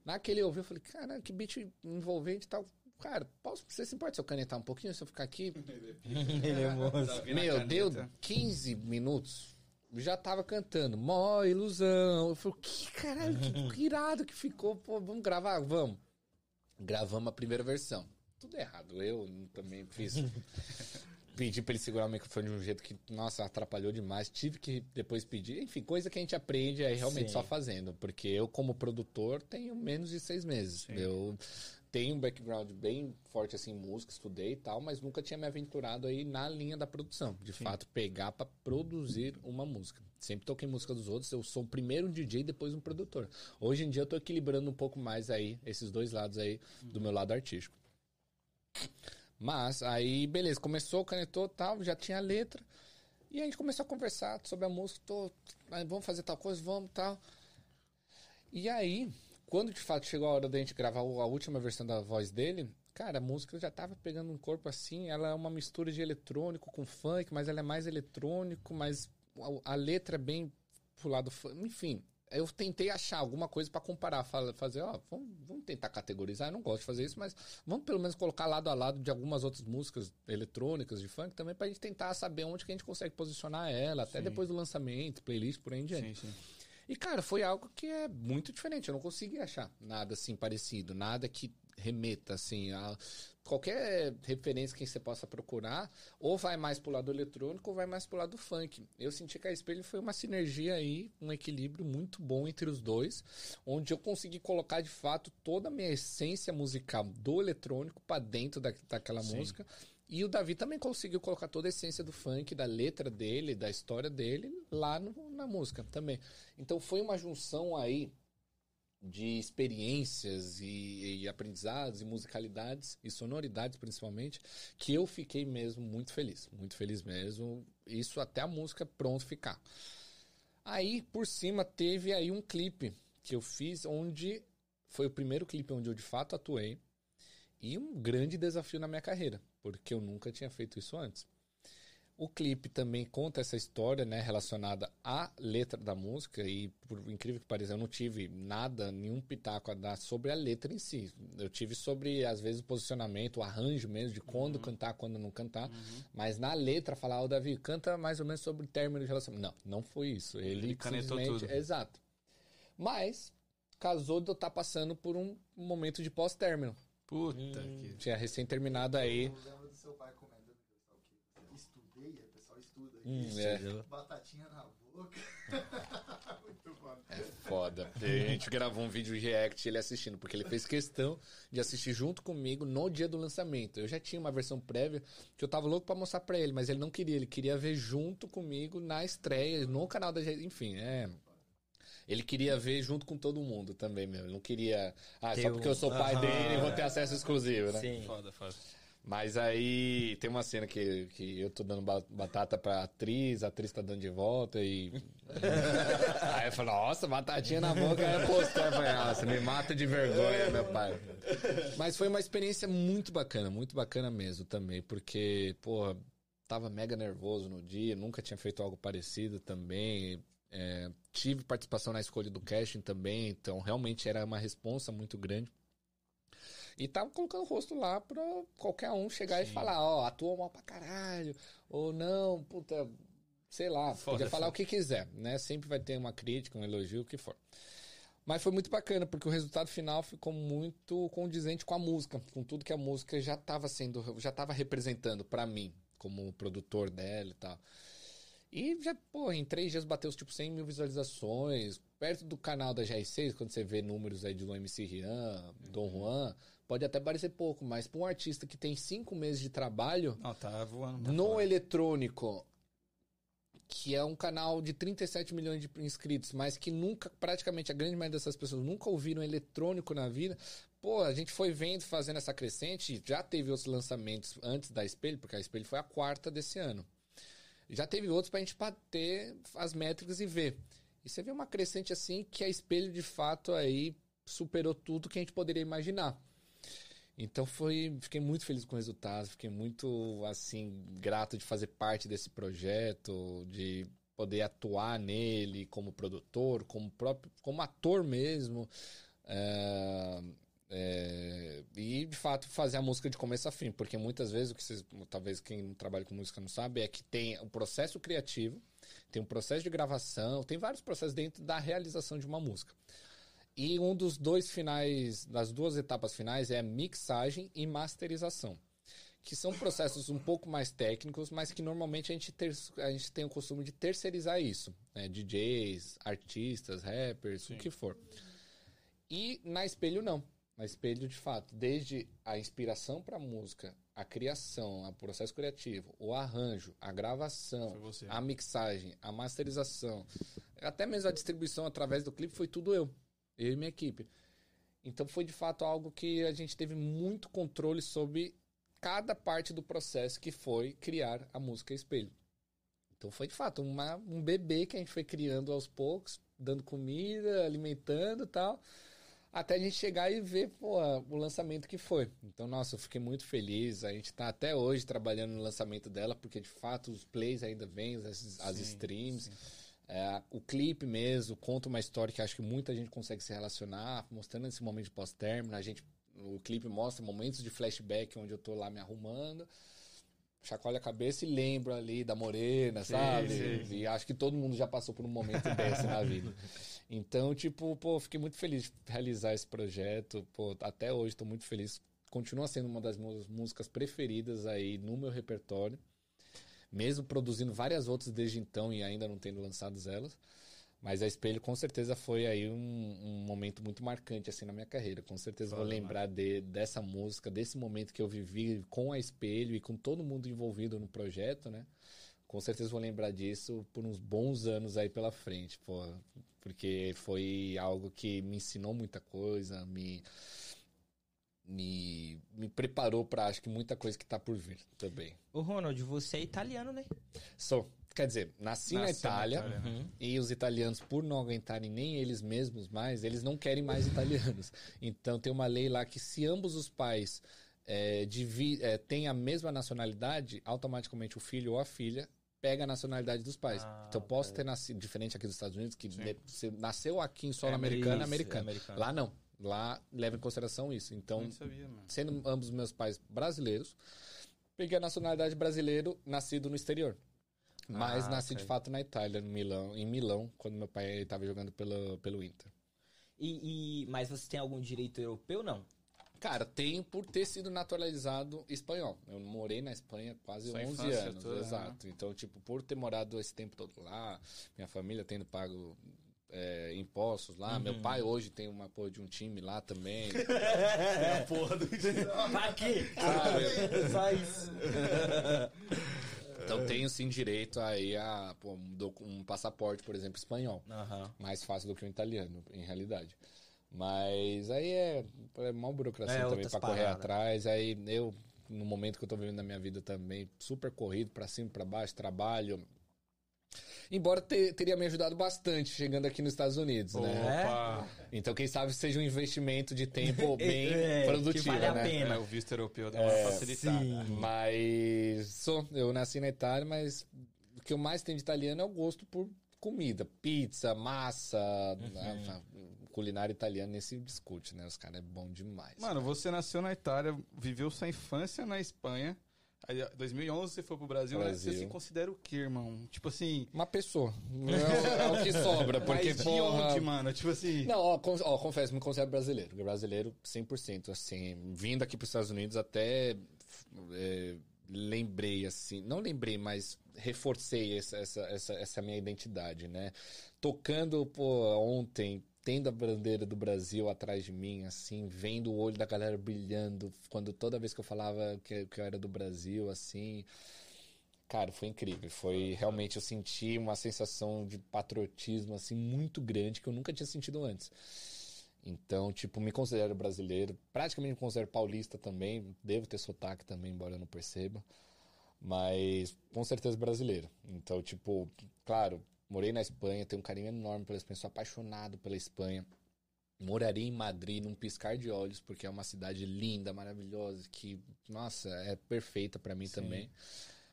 Naquele ouviu, eu falei, cara, que beat envolvente e tal. Cara, posso, você se importa se eu canetar um pouquinho, se eu ficar aqui? Ele é moço. Meu, deu 15 minutos. Já tava cantando, mó ilusão. Eu falei, que caralho, que, que irado que ficou. Pô, vamos gravar? Vamos. Gravamos a primeira versão. Tudo errado. Eu também fiz. Pedi pra ele segurar o microfone de um jeito que, nossa, atrapalhou demais. Tive que depois pedir. Enfim, coisa que a gente aprende é realmente Sim. só fazendo. Porque eu, como produtor, tenho menos de seis meses. Eu tenho um background bem forte assim em música, estudei e tal, mas nunca tinha me aventurado aí na linha da produção. De fato, pegar pra produzir uma música. Sempre toquei música dos outros, eu sou primeiro um DJ e depois um produtor. Hoje em dia eu tô equilibrando um pouco mais aí esses dois lados aí do meu lado artístico. Mas aí, beleza, começou, canetou tal, já tinha a letra. E a gente começou a conversar sobre a música, tô, ah, vamos fazer tal coisa, vamos tal. E aí, quando de fato chegou a hora da gente gravar a última versão da voz dele, cara, a música já tava pegando um corpo assim, ela é uma mistura de eletrônico com funk, mas ela é mais eletrônico, mas a, letra é bem pro lado funk, enfim. Eu tentei achar alguma coisa pra comparar, fazer, ó, vamos, vamos tentar categorizar. Eu não gosto de fazer isso, mas vamos pelo menos colocar lado a lado de algumas outras músicas eletrônicas de funk também pra gente tentar saber onde que a gente consegue posicionar ela, até Sim. depois do lançamento, playlist, por aí em diante. Sim, sim. E, cara, foi algo que é muito diferente. Eu não consegui achar nada assim parecido, nada que remeta, assim, a qualquer referência que você possa procurar, ou vai mais pro lado eletrônico ou vai mais pro lado funk. Eu senti que a Espelho foi uma sinergia aí, um equilíbrio muito bom entre os dois, onde eu consegui colocar de fato toda a minha essência musical do eletrônico pra dentro da, daquela Sim. música. E o Davi também conseguiu colocar toda a essência do funk, da letra dele, da história dele, lá no- na música também. Então foi uma junção aí de experiências e, e aprendizados e musicalidades e sonoridades principalmente que eu fiquei mesmo muito feliz, muito feliz mesmo. Isso até a música pronto ficar. Aí por cima teve aí um clipe que eu fiz onde foi o primeiro clipe onde eu de fato atuei e um grande desafio na minha carreira, porque eu nunca tinha feito isso antes. O clipe também conta essa história, né, relacionada à letra da música e por incrível que pareça, eu não tive nada, nenhum pitaco a dar sobre a letra em si. Eu tive sobre às vezes o posicionamento, o arranjo mesmo de quando cantar, quando não cantar, mas na letra falar, o Davi canta mais ou menos sobre o término de relacionamento. Não, não foi isso. Ele, Ele canetou simplesmente, tudo. exato. Mas casou de eu estar passando por um momento de pós-término. Puta Hum. que. Tinha recém terminado aí. Eu lembro do seu pai comentando que. Estudei, aí o pessoal estuda. aqui. Hum, é. Batatinha na boca. Muito bom. Foda. A gente gravou um vídeo react ele assistindo, porque ele fez questão de assistir junto comigo no dia do lançamento. Eu já tinha uma versão prévia que eu tava louco pra mostrar pra ele, mas ele não queria. Ele queria ver junto comigo na estreia, no canal da gente. Enfim, é. Ele queria ver junto com todo mundo também, meu. Ele não queria. Ah, Ter só porque eu sou pai Aham. dele, eu vou ter acesso exclusivo, né? Sim. Foda, foda. Mas aí tem uma cena que, que eu tô dando ba- batata pra atriz, a atriz tá dando de volta e. aí eu falo, nossa, batatinha na boca é postar. Eu falei, nossa, me mata de vergonha, meu pai. Mas foi uma experiência muito bacana, muito bacana mesmo também, porque, pô, tava mega nervoso no dia, nunca tinha feito algo parecido também. É, tive participação na escolha do casting também, então realmente era uma responsa muito grande. E tava colocando o rosto lá pra qualquer um chegar e Sim. falar, ó, atua mal pra caralho. Ou não, puta, sei lá, Foda, podia falar o que quiser, né? Sempre vai ter uma crítica, um elogio, o que for. Mas foi muito bacana, porque o resultado final ficou muito condizente com a música, com tudo que a música já estava sendo, já estava representando pra mim, como produtor dela e tal. E já, pô, em três dias bateu tipo 100 mil visualizações. Perto do canal da GR6, quando você vê números aí de Luan MC Rian, Dom Juan, pode até parecer pouco, mas pra um artista que tem cinco meses de trabalho, Não, tá voando. no eletrônico, que é um canal de 37 milhões de inscritos, mas que nunca, praticamente a grande maioria dessas pessoas nunca ouviram eletrônico na vida. Pô, a gente foi vendo, fazendo essa crescente, já teve outros lançamentos antes da Espelho, porque a Espelho foi a quarta desse ano. Já teve outros pra gente bater as métricas e ver. E você vê uma crescente assim que a Espelho de fato aí superou tudo que a gente poderia imaginar. Então foi, fiquei muito feliz com o resultado, fiquei muito assim grato de fazer parte desse projeto, de poder atuar nele como produtor, como próprio, como ator mesmo, é, é, e de fato fazer a música de começo a fim, porque muitas vezes o que vocês, talvez quem trabalha com música não sabe é que tem um processo criativo, tem um processo de gravação, tem vários processos dentro da realização de uma música. E um dos dois finais, das duas etapas finais é mixagem e masterização. Que são processos um pouco mais técnicos, mas que normalmente a gente, ter, a gente tem o costume de terceirizar isso. Né? DJs, artistas, rappers, o que for. E na Espelho não. A espelho, de fato, desde a inspiração para a música, a criação, o processo criativo, o arranjo, a gravação, a mixagem, a masterização, até mesmo a distribuição através do clipe, foi tudo eu. Eu e minha equipe. Então foi de fato algo que a gente teve muito controle sobre cada parte do processo que foi criar a música Espelho. Então foi de fato uma- um bebê que a gente foi criando aos poucos, dando comida, alimentando e tal, até a gente chegar e ver pô, o lançamento que foi. Então, nossa, eu fiquei muito feliz. A gente tá até hoje trabalhando no lançamento dela, porque de fato os plays ainda vêm, as, as Sim, streams. sim. É, o clipe mesmo conta uma história que acho que muita gente consegue se relacionar, mostrando esse momento de pós-término. A gente, o clipe mostra momentos de flashback onde eu tô lá me arrumando, chacoalho a cabeça e lembro ali da morena, Sim, sabe? sim, sim. E acho que todo mundo já passou por um momento desse na vida. Então, tipo, pô, fiquei muito feliz de realizar esse projeto. Pô, até hoje tô muito feliz. Continua sendo uma das minhas músicas preferidas aí no meu repertório mesmo produzindo várias outras desde então e ainda não tendo lançadas elas. Mas a Espelho com certeza foi aí um, um momento muito marcante assim na minha carreira. Com certeza vou Foda, lembrar de, dessa música, desse momento que eu vivi com a Espelho e com todo mundo envolvido no projeto, né? Com certeza vou lembrar disso por uns bons anos aí pela frente, pô, porque foi algo que me ensinou muita coisa, me me, me preparou para acho que muita coisa que tá por vir também. Ô, Ronald, você é italiano, né? Sou. Quer dizer, nasci na Nasceu na Itália Itália, né? e os italianos, por não aguentarem nem eles mesmos mais, eles não querem mais italianos. Então tem uma lei lá que se ambos os pais é, divi- é, têm a mesma nacionalidade, automaticamente o filho ou a filha pega a nacionalidade dos pais. Ah, então posso ter nascido, diferente aqui dos Estados Unidos, que Sim. você nasceu aqui em solo É, americano, é americano. é americano. Lá não. Lá leva em consideração isso. Então, sabia, sendo ambos meus pais brasileiros, peguei a nacionalidade brasileiro, nascido no exterior. Mas Ah, nasci de fato na Itália, no Milão, em Milão, quando meu pai estava jogando pelo, pelo Inter. E, e- mas você tem algum direito europeu, não? Cara, tenho por ter sido naturalizado espanhol. Eu morei na Espanha quase Sua 11 infância anos, toda, né? exato. Então, tipo, por ter morado esse tempo todo lá, minha família tendo pago é, impostos lá, Uhum. meu pai hoje tem uma porra de um time lá também. É a porra do... Pra quê? Sabe? Só isso. Então tenho sim direito aí a pô, um, um passaporte, por exemplo, espanhol. Aham. Mais fácil do que o italiano, em realidade. Mas aí é, é mal burocracia É, também pra correr atrás. Aí eu, no momento que eu tô vivendo na minha vida também, super corrido, pra cima, pra baixo, trabalho. Embora te- teria me ajudado bastante chegando aqui nos Estados Unidos, né? Opa! Então, quem sabe seja um investimento de tempo bem É, que produtivo, vale a né? pena. É, o visto europeu dá uma facilitada. sim. Mas sou, eu nasci na Itália, mas o que eu mais tenho de italiano é o gosto por comida, pizza, massa, né? culinária italiana nem se discute, né? Os caras é bom demais. Mano, você nasceu na Itália, viveu sua infância na Espanha. Aí, 2011 você foi pro Brasil, né? Brasil. Você se considera o quê, irmão? Tipo assim... Uma pessoa. É, o- é o que sobra, porque mas de porra... onde, mano? Tipo assim... Não, ó, ó, confesso, me considero brasileiro. Brasileiro 100%, assim. Vindo aqui para os Estados Unidos, até é, lembrei, assim. Não lembrei, mas reforcei essa, essa, essa, essa minha identidade, né? Tocando, pô, ontem, tendo a bandeira do Brasil atrás de mim, assim, vendo o olho da galera brilhando, quando toda vez que eu falava que, que eu era do Brasil, assim. Cara, foi incrível. Foi realmente eu senti uma sensação de patriotismo assim muito grande que eu nunca tinha sentido antes. Então, tipo, me considero brasileiro, praticamente me considero paulista também, devo ter sotaque também, embora eu não perceba, mas com certeza brasileiro. Então, tipo, claro, morei na Espanha, tenho um carinho enorme pela Espanha, sou apaixonado pela Espanha. Moraria em Madrid num piscar de olhos, porque é uma cidade linda, maravilhosa, que, nossa, é perfeita pra mim Sim. também.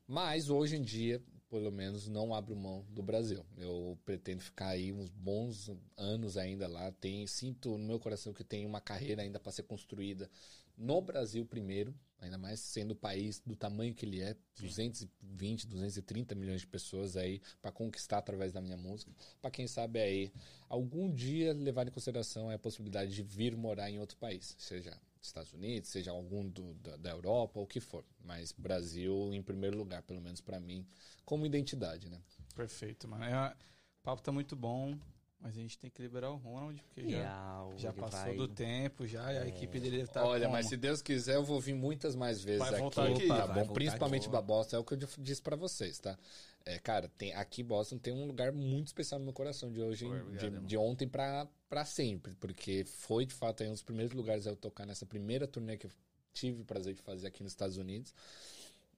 Mas hoje em dia, pelo menos, não abro mão do Brasil. Eu pretendo ficar aí uns bons anos ainda lá. Tem, sinto no meu coração que tem uma carreira ainda para ser construída no Brasil primeiro, ainda mais sendo o país do tamanho que ele é, 220, 230 milhões de pessoas aí para conquistar através da minha música. Para quem sabe aí algum dia levar em consideração a possibilidade de vir morar em outro país, seja Estados Unidos, seja algum do, da, da Europa, ou o que for. Mas Brasil em primeiro lugar, pelo menos para mim, como identidade, né? Perfeito, mano. É, o papo tá muito bom. Mas a gente tem que liberar o Ronald, porque E já, já passou vai- do tempo, já, e a equipe dele deve estar. Olha, mas se Deus quiser, eu vou vir muitas mais vezes Vai aqui. aqui. Tá bom? Principalmente aqui. Babosta, é o que eu disse pra vocês, tá? É, cara, tem, aqui em Boston tem um lugar muito especial no meu coração de hoje, Pô, obrigado, de, de ontem pra, pra sempre. Porque foi, de fato, aí um dos primeiros lugares a eu tocar nessa primeira turnê que eu tive o prazer de fazer aqui nos Estados Unidos.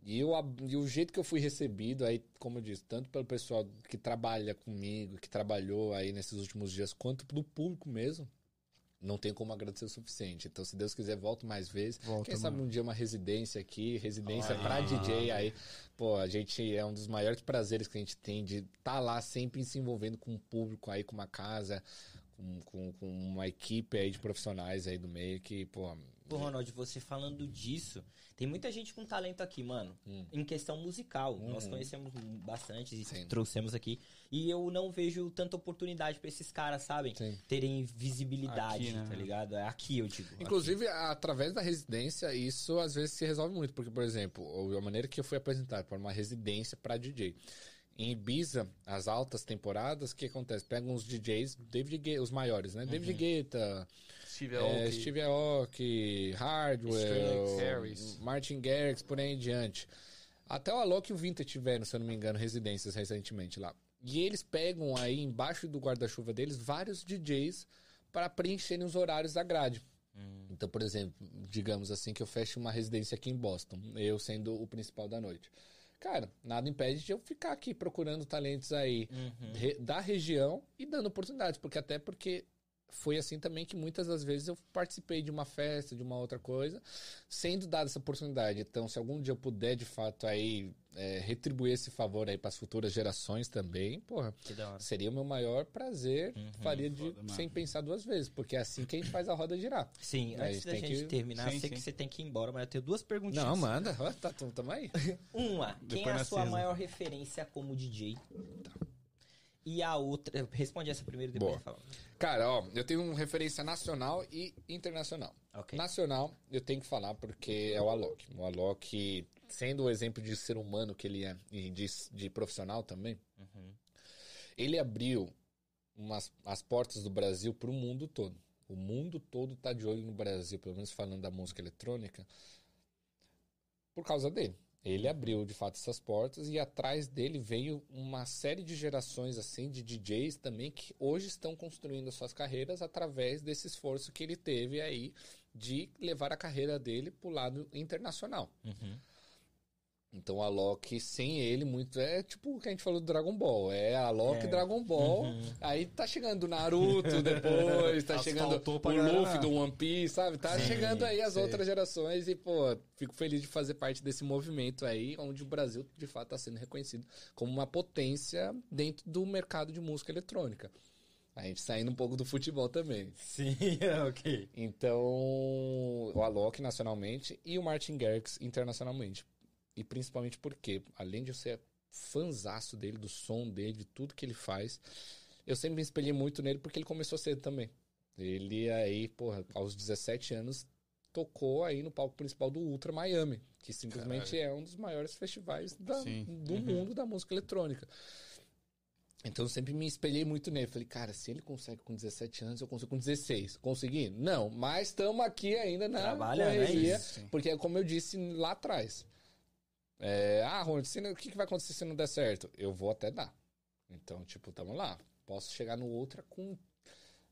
E, eu, e o jeito que eu fui recebido aí, como eu disse, tanto pelo pessoal que trabalha comigo, que trabalhou aí nesses últimos dias, quanto do público mesmo, não tem como agradecer o suficiente. Então, se Deus quiser, volto mais vezes. Volta, Quem sabe mano. um dia uma residência aqui, residência pra aí. DJ aí. Pô, a gente é um dos maiores prazeres que a gente tem de estar tá lá sempre se envolvendo com o público aí, com uma casa, com, com, com uma equipe aí de profissionais aí do meio que, pô. Pô, Ronald, você falando disso, tem muita gente com talento aqui, mano. Hum. Em questão musical. Nós conhecemos bastante e Sim. trouxemos aqui. E eu não vejo tanta oportunidade pra esses caras, sabem? Sim. Terem visibilidade, Aqui, né? tá ligado? É Aqui, eu digo. Inclusive, através da residência, isso às vezes se resolve muito. Porque, por exemplo, a maneira que eu fui apresentado para uma residência para DJ. Em Ibiza, as altas temporadas, o que acontece? Pegam os DJs, David Guetta, os maiores, né? David Guetta, Steve é, Aoki, Steve Aoki, Hardwell, Harris. Martin Garrix, por aí em diante. Até o Alok e o Vintage tiveram, se eu não me engano, residências recentemente lá. E eles pegam aí, embaixo do guarda-chuva deles, vários DJs para preencherem os horários da grade. Então, por exemplo, digamos assim que eu feche uma residência aqui em Boston, eu sendo o principal da noite. Cara, nada impede de eu ficar aqui procurando talentos aí re- da região e dando oportunidades, porque até porque foi assim também que muitas das vezes eu participei de uma festa, de uma outra coisa, sendo dada essa oportunidade. Então, se algum dia eu puder de fato aí é, retribuir esse favor aí para as futuras gerações também, porra, seria o meu maior prazer, faria de, Foda, sem pensar duas vezes, porque é assim que a gente faz a roda girar. Sim, Aí antes da gente que- terminar, Sim, sei sim. que você tem que ir embora, mas eu tenho duas perguntinhas. Não, manda, tá, tamo aí. Uma, quem Depois é a sua maior referência como DJ? E a outra. Responde essa primeiro, depois Boa. eu falo. Cara, ó, eu tenho uma referência nacional e internacional. Ok. Nacional, eu tenho que falar porque é o Alok. O Alok, sendo o exemplo de ser humano que ele é e de, de profissional também, Uhum. ele abriu umas, as portas do Brasil para o mundo todo. O mundo todo tá de olho no Brasil, pelo menos falando da música eletrônica, por causa dele. Ele abriu de fato essas portas e atrás dele veio uma série de gerações assim de DJs também que hoje estão construindo as suas carreiras através desse esforço que ele teve aí de levar a carreira dele pro lado internacional. Uhum. Então o Alok, sem ele, muito. É tipo o que a gente falou do Dragon Ball. É Alok É. Dragon Ball. Aí tá chegando o Naruto depois, tá chegando o galera. Luffy do One Piece, sabe? Tá Sim, chegando aí as sim. outras gerações e, pô, fico feliz de fazer parte desse movimento aí, onde o Brasil, de fato, tá sendo reconhecido como uma potência dentro do mercado de música eletrônica. A gente saindo um pouco do futebol também. Sim, ok. Então, o Alok nacionalmente e o Martin Garrix internacionalmente. E principalmente porque, além de eu ser fanzaço dele, do som dele, de tudo que ele faz, eu sempre me espelhei muito nele porque ele começou cedo também. Ele aí, porra, aos 17 anos, tocou aí no palco principal do Ultra Miami, que simplesmente é um dos maiores festivais da- do mundo da música eletrônica. Então eu sempre me espelhei muito nele. Falei, cara, se ele consegue com 17 anos, eu consigo com 16. Consegui? Não, mas estamos aqui ainda na Trabalhando, é correria. isso. porque, como eu disse lá atrás, é, ah, Ronald, o que, que vai acontecer se não der certo? Eu vou até dar. Então, tipo, tamo lá. Posso chegar no Ultra com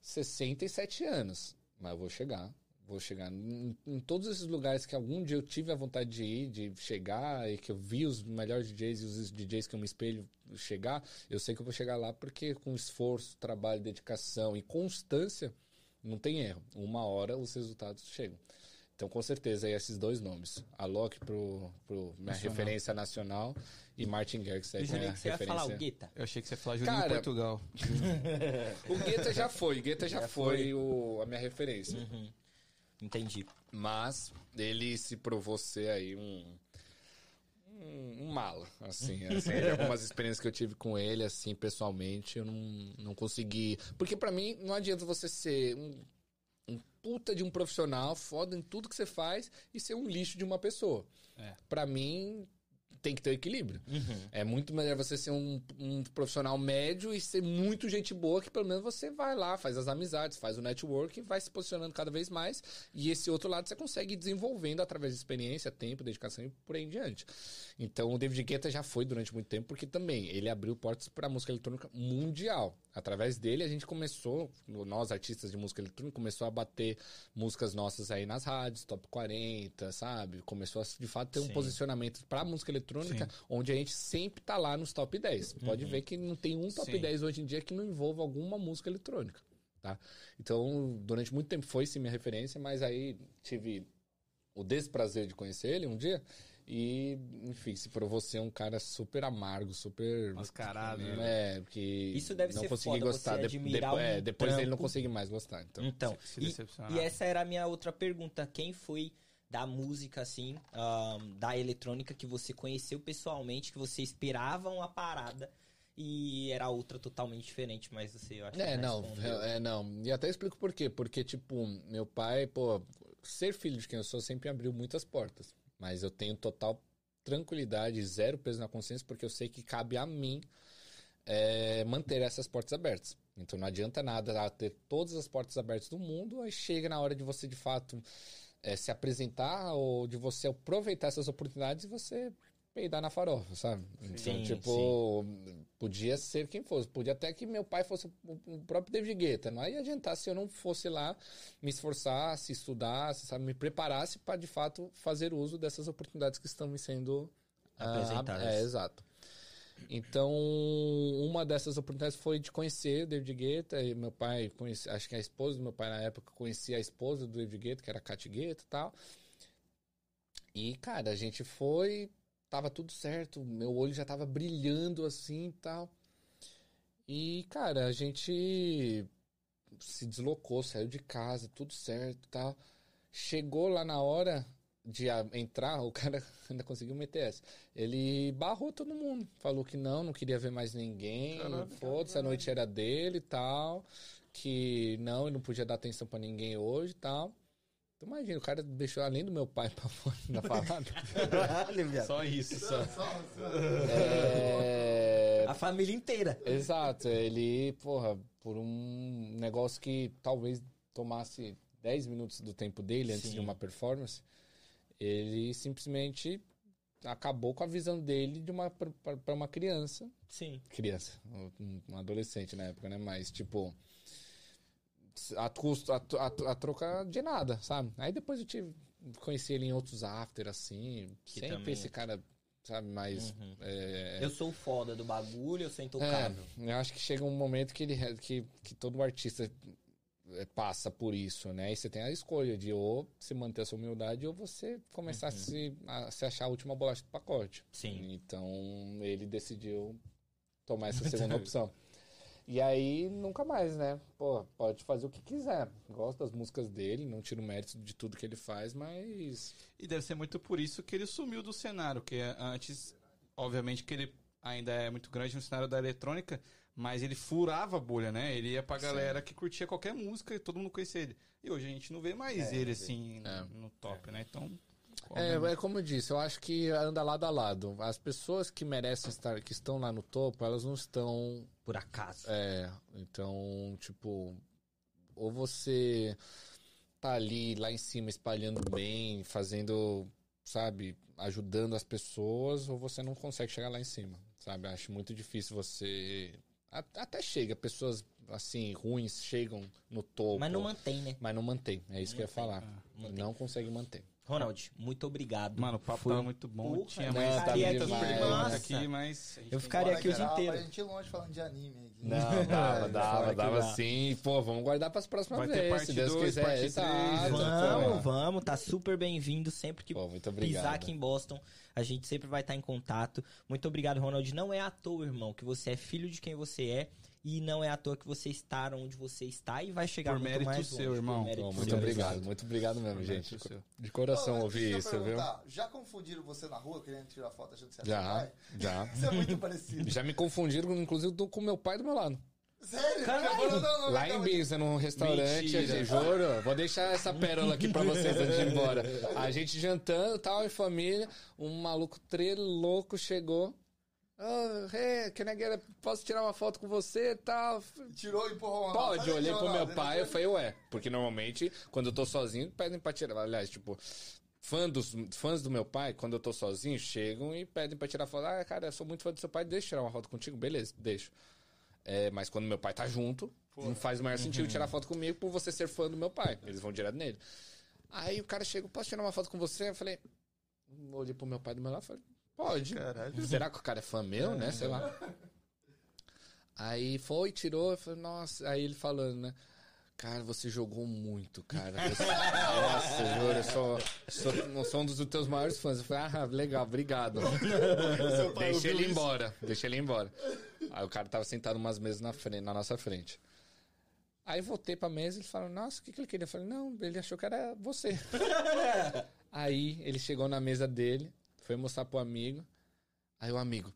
67 anos, mas eu vou chegar. Vou chegar em, em todos esses lugares que algum dia eu tive a vontade de ir, de chegar, e que eu vi os melhores DJs e os DJs que eu me espelho chegar, eu sei que eu vou chegar lá porque com esforço, trabalho, dedicação e constância, não tem erro. Uma hora os resultados chegam. Então, com certeza, aí esses dois nomes. Alok pro, pro minha Nacional. referência nacional e Martin Garrix jurei minha que você ia falar o referência. Guetta. Eu achei que você ia falar Juninho Cara, Portugal. O Guetta já foi, o Guetta já, Já foi, foi. o- a minha referência. Uhum. Entendi. Mas ele se provou ser aí um. Um, um mala, assim, assim algumas experiências que eu tive com ele, assim, pessoalmente, eu não, não consegui. Porque pra mim, não adianta você ser um puta de um profissional, foda em tudo que você faz, e ser um lixo de uma pessoa. É. Pra mim, tem que ter o equilíbrio. Uhum. É muito melhor você ser um, um profissional médio e ser muito gente boa, que pelo menos você vai lá, faz as amizades, faz o network e vai se posicionando cada vez mais. E esse outro lado você consegue ir desenvolvendo através de experiência, tempo, dedicação e por aí em diante. Então o David Guetta já foi durante muito tempo, porque também ele abriu portas para a música eletrônica mundial. Através dele a gente começou, nós artistas de música eletrônica, começou a bater músicas nossas aí nas rádios, top 40, sabe? Começou a de fato ter um Sim. posicionamento para música eletrônica, onde a gente sempre tá lá nos top 10. Pode ver que não tem um top Sim. 10 hoje em dia que não envolva alguma música eletrônica, tá? Então, durante muito tempo foi sim minha referência, mas aí tive o desprazer de conhecer ele um dia e, enfim, se provou ser um cara super amargo, super Mascarado, né? é, porque Isso deve não ser consegui foda, gostar você de- admirar depois, é, um depois dele não trampo. consegui mais gostar, então. Então, se e, decepcionar. e essa era a minha outra pergunta. Quem foi da música, assim, ahn, da eletrônica que você conheceu pessoalmente, que você esperava uma parada e era outra totalmente diferente, mas você, eu acho que É, não, é, é, não. E até explico por quê. Porque, tipo, meu pai, pô, ser filho de quem eu sou sempre abriu muitas portas. Mas eu tenho total tranquilidade, zero peso na consciência, porque eu sei que cabe a mim é, manter essas portas abertas. Então não adianta nada ter todas as portas abertas do mundo, aí chega na hora de você, de fato, é, se apresentar ou de você aproveitar essas oportunidades e você peidar na farofa, sabe? Então, Sim, tipo, podia ser quem fosse. Podia até que meu pai fosse o próprio David Guetta. Não ia adiantar se eu não fosse lá me esforçasse, estudasse, sabe? Me preparasse para, de fato, fazer uso dessas oportunidades que estão me sendo ah, Apresentadas. é, exato. Então, uma dessas oportunidades foi de conhecer David Guetta. E meu pai, conheci, acho que a esposa do meu pai na época conhecia a esposa do David Guetta, que era a Kat Guetta e tal. E, cara, a gente foi, tava tudo certo, meu olho já tava brilhando assim e tal. E, cara, a gente se deslocou, saiu de casa, tudo certo e tal. Chegou lá na hora de entrar, o cara ainda conseguiu meter essa. Ele barrou todo mundo. Falou que não, não queria ver mais ninguém. Foda-se, a noite era dele e tal. Que não, ele não podia dar atenção pra ninguém hoje e tal. Então imagina, o cara deixou além do meu pai pra fora da falada. Só isso, só. é... A família inteira. Exato, ele, porra, por um negócio que talvez tomasse 10 minutos do tempo dele antes Sim. de uma performance, ele simplesmente acabou com a visão dele de uma para uma criança, Sim. criança, um, adolescente na época, né, mas tipo a, custo, a, a, a troca de nada, sabe? Aí depois eu tive conheci ele em outros after assim, Que sempre também- esse cara, sabe, mais Uhum. é, Eu sou foda do bagulho, eu sou é, intocável. eu acho que chega um momento que, ele, que, que todo artista é, passa por isso, né? E você tem a escolha de ou se manter a sua humildade ou você começar a, se, a se achar a última bolacha do pacote. Sim. Então ele decidiu tomar essa segunda opção. E aí, nunca mais, né? Pô, pode fazer o que quiser. Gosto das músicas dele, não tiro mérito de tudo que ele faz, mas. E deve ser muito por isso que ele sumiu do cenário, que antes, obviamente que ele ainda é muito grande no cenário da eletrônica, mas ele furava a bolha, né? Ele ia pra galera que curtia qualquer música e todo mundo conhecia ele. E hoje a gente não vê mais ele assim É. no, no top, né? Então. É, obviamente- é como eu disse, eu acho que anda lado a lado. As pessoas que merecem estar, que estão lá no topo, elas não estão Por acaso. É, então, tipo, ou você tá ali lá em cima espalhando bem, fazendo, sabe, ajudando as pessoas, ou você não consegue chegar lá em cima, sabe? Acho muito difícil você. Até chega, pessoas assim, ruins chegam no topo. Mas não mantém, né? mas não mantém, é isso que eu ia falar. mantém. Não consegue manter. Ronald, muito obrigado. Mano, o papo Foi tava muito bom. Porra, Tinha não, mais tá perguntas Nossa. aqui, mas. a gente Eu ficaria aqui o dia Dava inteiro. Pra gente longe falando de anime aqui. Não, dava, dava, dava sim. Pô, vamos guardar pras próximas Vai ter vezes, parte se Deus dois, quiser. parte três, Exato, Vamos, pô. vamos, tá super bem-vindo sempre que Pô, muito pisar obrigado. aqui em Boston. A gente sempre vai estar em contato. Muito obrigado, Ronald. Não é à toa, irmão, que você é filho de quem você é. E não é à toa que você está onde você está e vai chegar Por muito mérito mais seu, longe, por irmão. mérito seu. muito obrigado, muito obrigado mesmo, Por gente. seu. De coração Ô, ouvir isso, viu? Já confundiram você na rua querendo tirar foto achando que você seu Já, já. Isso é muito parecido. Já me confundiram, inclusive, do- com meu pai do meu lado. Sério? Caralho. Não, não, não, Lá em. Ibiza, num restaurante, Mentira. a gente, juro, vou deixar essa pérola aqui pra vocês antes de ir embora. A gente jantando, tal, em família, um maluco louco chegou. Oh, hey, can I get a- posso tirar uma foto com você e tal? Tirou e empurrou uma Pode, eu olhei aqui, pro meu pai, né? eu falei, ué. Porque normalmente, quando eu tô sozinho, pedem pra tirar. Aliás, tipo, fã dos, fãs do meu pai, quando eu tô sozinho, chegam e pedem pra tirar foto. Ah, cara, eu sou muito fã do seu pai, deixa eu tirar uma foto contigo. Beleza, deixo. É, mas quando meu pai tá junto, não faz o maior sentido tirar foto comigo por você ser fã do meu pai. Eles vão direto nele. Aí o cara chega, posso tirar uma foto com você? Eu falei, olhei pro meu pai do meu lado e falei, pode. Será que o cara é fã meu, né? Sei lá. Aí foi, tirou, eu falei, nossa, aí ele falando, né? Cara, você jogou muito, cara. Você- Nossa, juro, eu sou, sou, sou um dos teus maiores fãs. Eu falei, ah, legal, obrigado. Deixa ele embora, deixa ele embora. Aí o cara tava sentado umas mesas na, frente, na nossa frente. Aí voltei pra mesa e ele falou, nossa, o que, que ele queria? Eu falei, não, ele achou que era você. Aí ele chegou na mesa dele, foi mostrar pro amigo. Aí o amigo.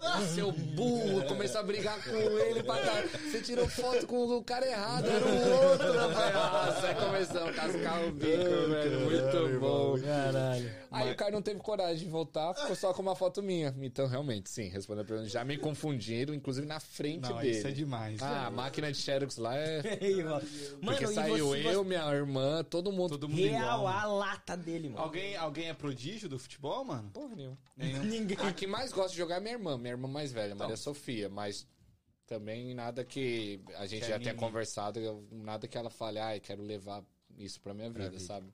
Ah, seu burro, começou a brigar com ele pra caralho. Você tirou foto com o cara errado, era o outro. Nossa, aí começamos a cascar o bico, velho. Muito bom. Caralho. Aí o cara não teve coragem de voltar, ficou só com uma foto minha. Então, realmente, sim, respondendo a pergunta. Já me confundiram, inclusive na frente Não, dele. isso é demais. Ah, a máquina de Xerox lá é. Mano, Porque saiu você- eu, minha irmã, todo mundo. Todo mundo Real igual. a lata dele, mano. Alguém, alguém é prodígio do futebol, mano? Porra nenhuma. Nenhum. Ninguém. A que mais gosta de jogar é minha irmã, minha irmã mais velha, Maria Sofia, mas também nada que a gente Quer já tenha ninguém. conversado, nada que ela fale, ai, quero levar isso pra minha vida, vida. sabe?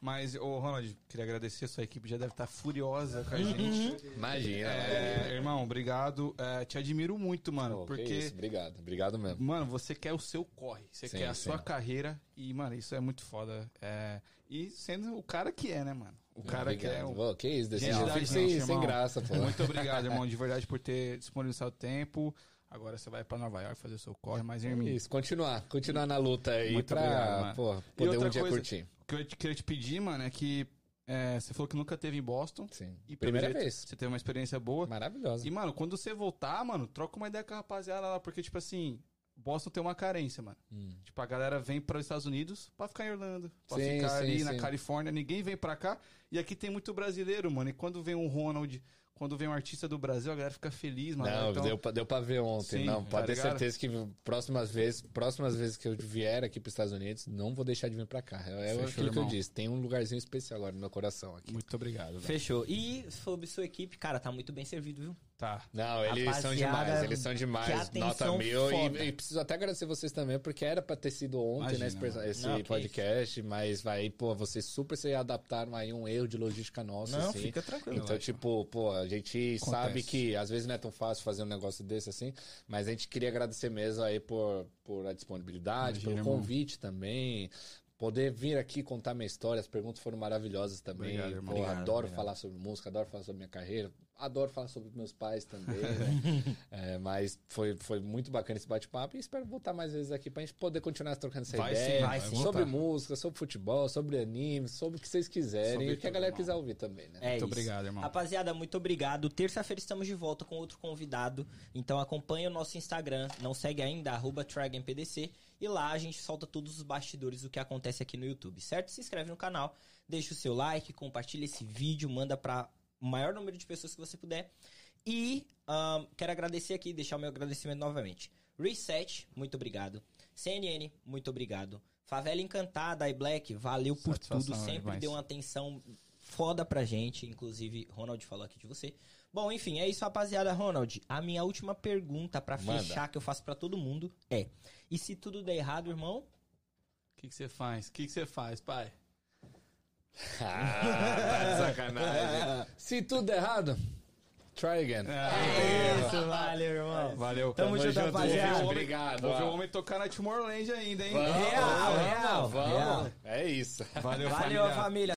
Mas, ô Ronald, queria agradecer. Sua equipe já deve estar furiosa com a gente. Imagina. É, irmão, obrigado. É, te admiro muito, mano. Que porque, isso, obrigado, obrigado mesmo. mano, você quer o seu corre. Você Sim, quer a sim. sua carreira. E, mano, isso é muito foda. É, e sendo o cara que é, né, mano? O cara que é. Obrigado. um- Pô, que isso, desse da fico sem, sem graça, pô. Muito obrigado, irmão, de verdade, por ter disponibilizado o tempo. Agora você vai pra Nova York fazer o seu corre, mas, irmão, Isso, continuar, continuar na luta aí Muito pra, obrigado, pô, poder um dia coisa- curtir. o que eu te- queria te pedir, mano, é que é, você falou que nunca teve em Boston. Sim. E Primeira jeito, vez. Você teve uma experiência boa. Maravilhosa. E, mano, quando você voltar, mano, troca uma ideia com a rapaziada lá, porque, tipo assim, Boston tem uma carência, mano. Hum. Tipo, a galera vem para os Estados Unidos pra ficar em Irlanda, pra Sim, ficar sim, ali na sim. Califórnia, ninguém vem pra cá. E aqui tem muito brasileiro, mano. E quando vem um Ronald, quando vem um artista do Brasil, a galera fica feliz, mano. Não, Então, deu, pra, deu pra ver ontem. Sim, não, tá pode ter certeza que próximas vezes, próximas vezes que eu vier aqui pros Estados Unidos, não vou deixar de vir pra cá. É, é Fechou, aquilo que eu irmão. disse. Tem um lugarzinho especial agora no meu coração aqui. Muito obrigado, velho. Fechou. E sobre sua equipe, cara, tá muito bem servido, viu? Tá. Não, eles são Rapaziada, demais, eles são demais. Nota mil. E, e preciso até agradecer vocês também, porque era pra ter sido ontem, Imagina, né, esse, Não, podcast, mas vai, pô, vocês super se adaptaram aí a um erro de logística nosso, Não, assim. fica tranquilo. Então, tipo, pô, a gente Acontece. sabe que às vezes não é tão fácil fazer um negócio desse assim, mas a gente queria agradecer mesmo aí por, por a disponibilidade, Imagina, pelo irmão. convite também. Poder vir aqui contar minha história, as perguntas foram maravilhosas também. Obrigado, irmão. Pô, Obrigado, adoro obrigado. falar sobre música, adoro falar sobre minha carreira, adoro falar sobre meus pais também, né? É, mas foi, foi muito bacana esse bate-papo e espero voltar mais vezes aqui pra gente poder continuar trocando essa Vai sim, ideia vai sim. sobre voltar. música, sobre futebol, sobre anime, sobre o que vocês quiserem Sobre e o que a galera irmão. quiser ouvir também, né? É Muito isso. obrigado, irmão. Rapaziada, muito obrigado. Terça-feira estamos de volta com outro convidado. Então acompanha o nosso Instagram. Não segue ainda, arroba. E lá a gente solta todos os bastidores do que acontece aqui no YouTube, certo? Se inscreve no canal, deixa o seu like, compartilha esse vídeo, manda para o maior número de pessoas que você puder. E ahn, quero agradecer aqui, deixar o meu agradecimento novamente. Reset, muito obrigado. CNN, muito obrigado. Favela Encantada, iBlack, valeu por Satisfação, tudo. Sempre demais. deu uma atenção foda pra gente. Inclusive, Ronald falou aqui de você. Bom, enfim, é isso, rapaziada. Ronald, a minha última pergunta pra Manda. fechar, que eu faço pra todo mundo, é: e se tudo der errado, irmão? O que você faz? O que você faz, pai? Ah, tá de sacanagem. Se tudo der errado, try again. É, Isso, valeu, irmão. Valeu. Tamo junto, Vou ver rapaziada. Obrigado, Vou ver o homem tocar na Tomorrowland ainda, hein? Vamos, Real, vamos, real, vamos. real. É isso. Valeu, Valeu, família. família.